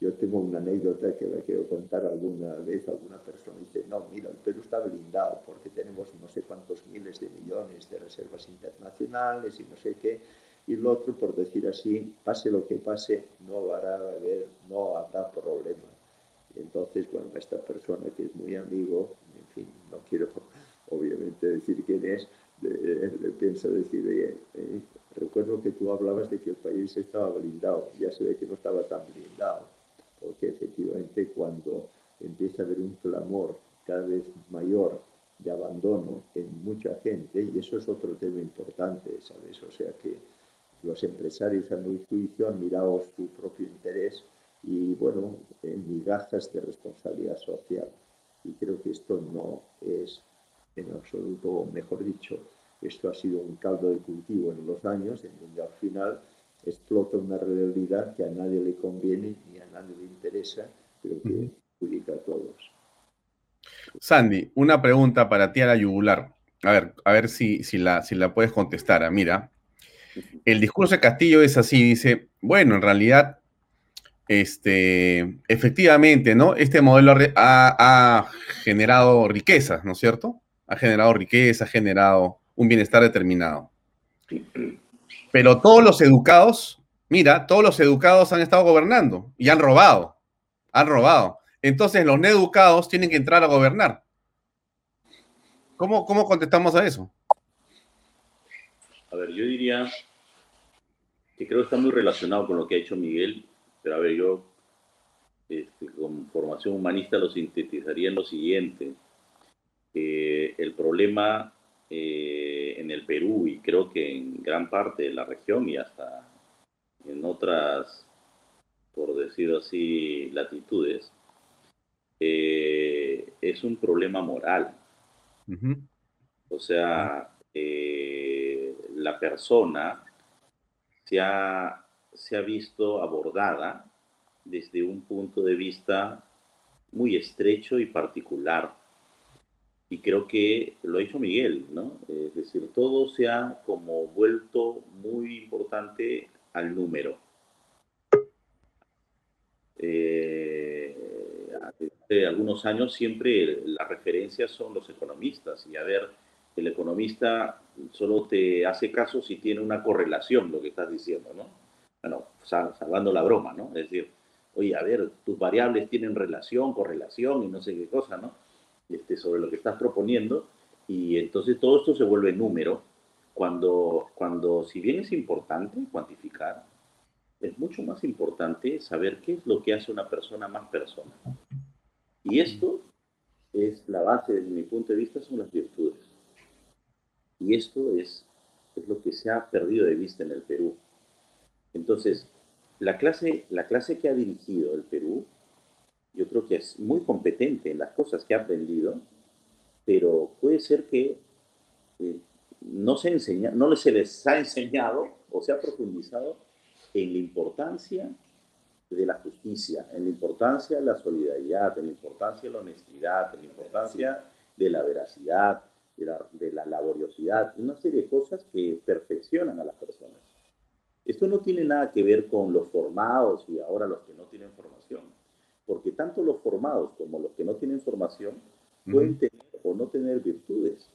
Yo tengo una anécdota que la quiero contar alguna vez. Alguna persona dice, no, mira, el Perú está blindado porque tenemos no sé cuántos miles de millones de reservas internacionales y no sé qué. Y lo otro, por decir así, pase lo que pase, no habrá, haber, no habrá problema. entonces, bueno, esta persona que es muy amigo, en fin, no quiero obviamente decir quién es, le, le pienso decir, oye, eh, Recuerdo que tú hablabas de que el país estaba blindado, ya se ve que no estaba tan blindado, porque efectivamente cuando empieza a haber un clamor cada vez mayor de abandono en mucha gente, y eso es otro tema importante, ¿sabes? O sea que los empresarios a mi juicio han mirado su propio interés y, bueno, en migajas de responsabilidad social. Y creo que esto no es en absoluto, mejor dicho, esto ha sido un caldo de cultivo en los años, en donde al final explota una realidad que a nadie le conviene ni a nadie le interesa, pero que perjudica a todos. Sandy, una pregunta para ti a la yugular. A ver, a ver si, si, la, si la puedes contestar. Ah, mira, el discurso de Castillo es así, dice, bueno, en realidad, este, efectivamente, ¿no? Este modelo ha, ha generado riquezas, ¿no es cierto? Ha generado riqueza, ha generado un bienestar determinado. Pero todos los educados, mira, todos los educados han estado gobernando y han robado, han robado. Entonces los no educados tienen que entrar a gobernar. ¿Cómo, cómo contestamos a eso? A ver, yo diría que creo que está muy relacionado con lo que ha hecho Miguel, pero a ver, yo este, con formación humanista lo sintetizaría en lo siguiente. el problema eh, en el Perú y creo que en gran parte de la región y hasta en otras, por decirlo así, latitudes, eh, es un problema moral. O sea, eh, la persona se ha, se ha visto abordada desde un punto de vista muy estrecho y particular y creo que lo ha hecho Miguel, ¿no? Es decir, todo se ha como vuelto muy importante al número. Eh, hace algunos años siempre las referencias son los economistas y a ver, el economista solo te hace caso si tiene una correlación, lo que estás diciendo, ¿no? Bueno, salvando la broma, ¿no? Es decir, oye, a ver, tus variables tienen relación, correlación y no sé qué cosa, ¿no? Este, sobre lo que estás proponiendo y entonces todo esto se vuelve número cuando, cuando si bien es importante cuantificar, es mucho más importante saber qué es lo que hace una persona más persona. Y esto es la base, desde mi punto de vista, son las virtudes. Y esto es, es lo que se ha perdido de vista en el Perú. Entonces, la clase, la clase que ha dirigido el Perú yo creo que es muy competente en las cosas que ha aprendido, pero puede ser que eh, no, se enseña, no se les ha enseñado o se ha profundizado en la importancia de la justicia, en la importancia de la solidaridad, en la importancia de la honestidad, en la importancia de la veracidad, de la, de la laboriosidad, una serie de cosas que perfeccionan a las personas. Esto no tiene nada que ver con los formados y ahora los que no tienen formación porque tanto los formados como los que no tienen formación pueden tener o no tener virtudes.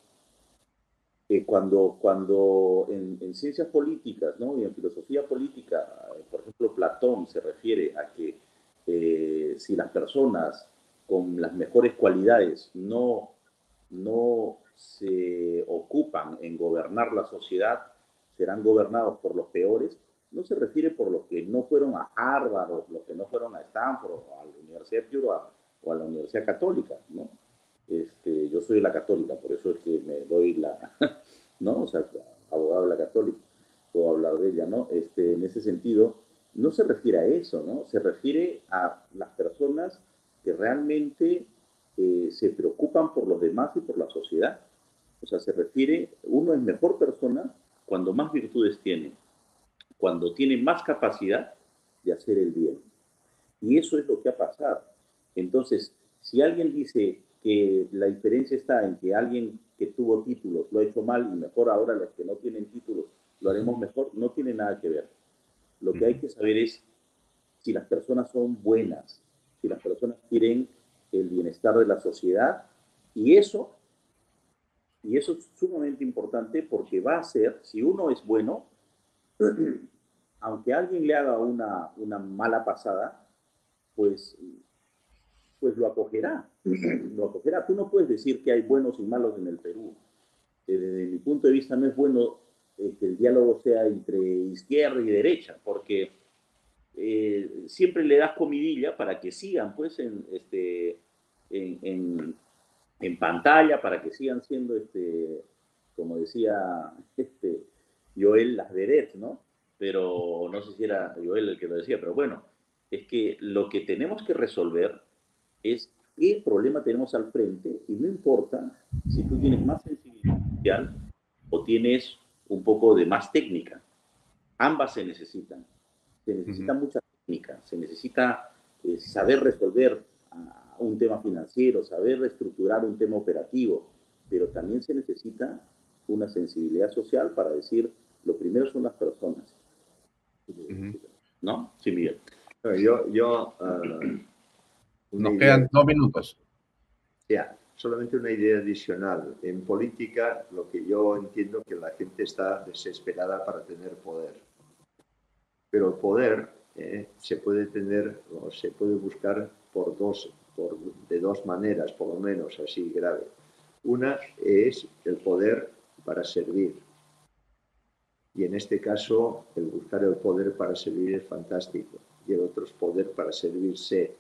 Eh, cuando cuando en, ciencias políticas ¿no? y en filosofía política, por ejemplo, Platón se refiere a que eh, si las personas con las mejores cualidades no, no se ocupan en gobernar la sociedad, serán gobernados por los peores, no se refiere por los que no fueron a Harvard o los que no fueron a Stanford o a la Universidad de o a la Universidad Católica, ¿no? Este, yo soy la católica, por eso es que me doy la, *laughs* ¿no? O sea, abogado de la católica, puedo hablar de ella, ¿no? Este, en ese sentido, no se refiere a eso, ¿no? Se refiere a las personas que realmente eh, se preocupan por los demás y por la sociedad. O sea, se refiere, uno es mejor persona cuando más virtudes tiene, cuando tiene más capacidad de hacer el bien. Y eso es lo que ha pasado. Entonces, si alguien dice que la diferencia está en que alguien que tuvo títulos lo ha hecho mal y mejor ahora los que no tienen títulos lo haremos mejor, no tiene nada que ver. Lo que hay que saber es si las personas son buenas, si las personas quieren el bienestar de la sociedad y eso y eso es sumamente importante porque va a ser, si uno es bueno, *clears throat* aunque alguien le haga una, una mala pasada, pues, pues lo acogerá, lo acogerá. Tú no puedes decir que hay buenos y malos en el Perú. Eh, desde mi punto de vista no es bueno eh, que el diálogo sea entre izquierda y derecha, porque eh, siempre le das comidilla para que sigan pues en, este, en, en, pantalla, para que sigan siendo, este, como decía este, Joel, las vedettes, ¿no? Pero no sé si era Joel el que lo decía, pero bueno, es que lo que tenemos que resolver es qué problema tenemos al frente y no importa si tú tienes más sensibilidad social o tienes un poco de más técnica. Ambas se necesitan. Se necesita mucha técnica, se necesita eh, saber resolver un tema financiero, saber reestructurar un tema operativo, pero también se necesita una sensibilidad social para decir, lo primero son las personas. ¿No? Sí, Miguel. Yo, yo ah, Nos quedan dos minutos. Ya, solamente una idea adicional. En política, lo que yo entiendo que la gente está desesperada para tener poder. Pero el poder eh, se puede tener o se puede buscar por dos, por, de dos maneras, por lo menos así grave. Una es el poder para servir. Y en este caso, el buscar el poder para servir es fantástico. Y el otro es poder para servirse.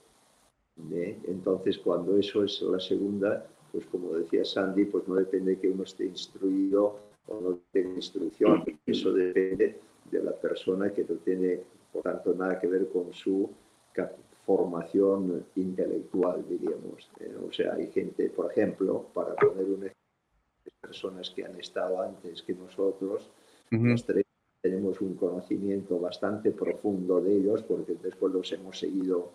¿eh? Entonces, cuando eso es la segunda, pues como decía Sandy, pues no depende que uno esté instruido o no tenga instrucción. Eso depende de la persona que no tiene, por tanto, nada que ver con su formación intelectual, diríamos. ¿eh? O sea, hay gente, por ejemplo, para poner un ejemplo, personas que han estado antes que nosotros, los tres tenemos un conocimiento bastante profundo de ellos porque después los hemos seguido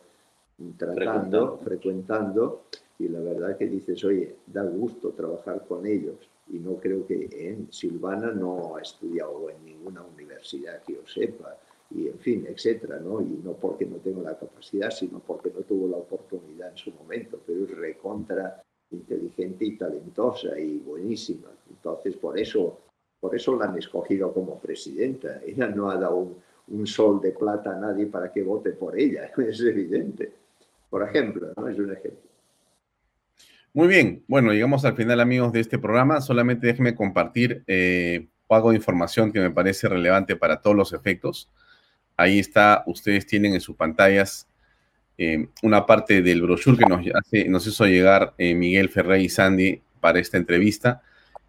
tratando, frecuentando, y la verdad que dices, oye, da gusto trabajar con ellos. Y no creo que en Silvana no ha estudiado en ninguna universidad que yo sepa, y en fin, etcétera, ¿no? Y no porque no tengo la capacidad, sino porque no tuvo la oportunidad en su momento, pero es recontra inteligente y talentosa y buenísima. Entonces, por eso, por eso la han escogido como presidenta. Ella no ha dado un, un sol de plata a nadie para que vote por ella, *laughs* es evidente. Por ejemplo, ¿no? Es un ejemplo. Muy bien, bueno, llegamos al final, amigos, de este programa. Solamente déjenme compartir eh, algo de información que me parece relevante para todos los efectos. Ahí está, ustedes tienen en sus pantallas eh, una parte del brochure que nos, hace, nos hizo llegar eh, Miguel Ferrey y Sandy para esta entrevista.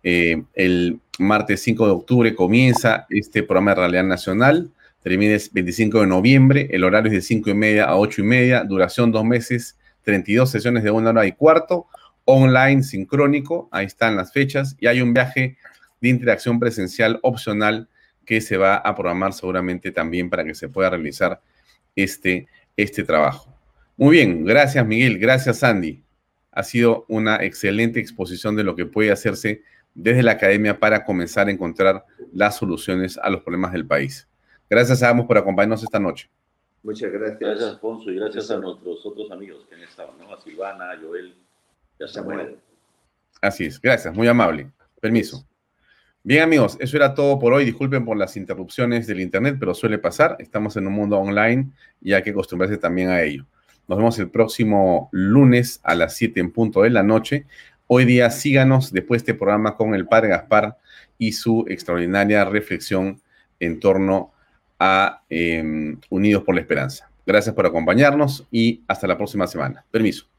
Eh, el martes 5 de octubre comienza este programa de realidad nacional, termina el 25 de noviembre, el horario es de 5 y media a 8 y media, duración dos meses, 32 sesiones de una hora y cuarto. Online sincrónico, ahí están las fechas, y hay un viaje de interacción presencial opcional que se va a programar seguramente también para que se pueda realizar este, este trabajo. Muy bien, gracias Miguel, gracias Sandy. Ha sido una excelente exposición de lo que puede hacerse desde la academia para comenzar a encontrar las soluciones a los problemas del país. Gracias a ambos por acompañarnos esta noche. Muchas gracias. Gracias, Alfonso, y gracias a nuestros otros amigos que han estado, ¿no? A Silvana, a Joel, Así es, gracias, muy amable. Permiso. Bien amigos, eso era todo por hoy. Disculpen por las interrupciones del Internet, pero suele pasar. Estamos en un mundo online y hay que acostumbrarse también a ello. Nos vemos el próximo lunes a las 7 en punto de la noche. Hoy día síganos después de este programa con el Padre Gaspar y su extraordinaria reflexión en torno a em, Unidos por la Esperanza. Gracias por acompañarnos y hasta la próxima semana. Permiso.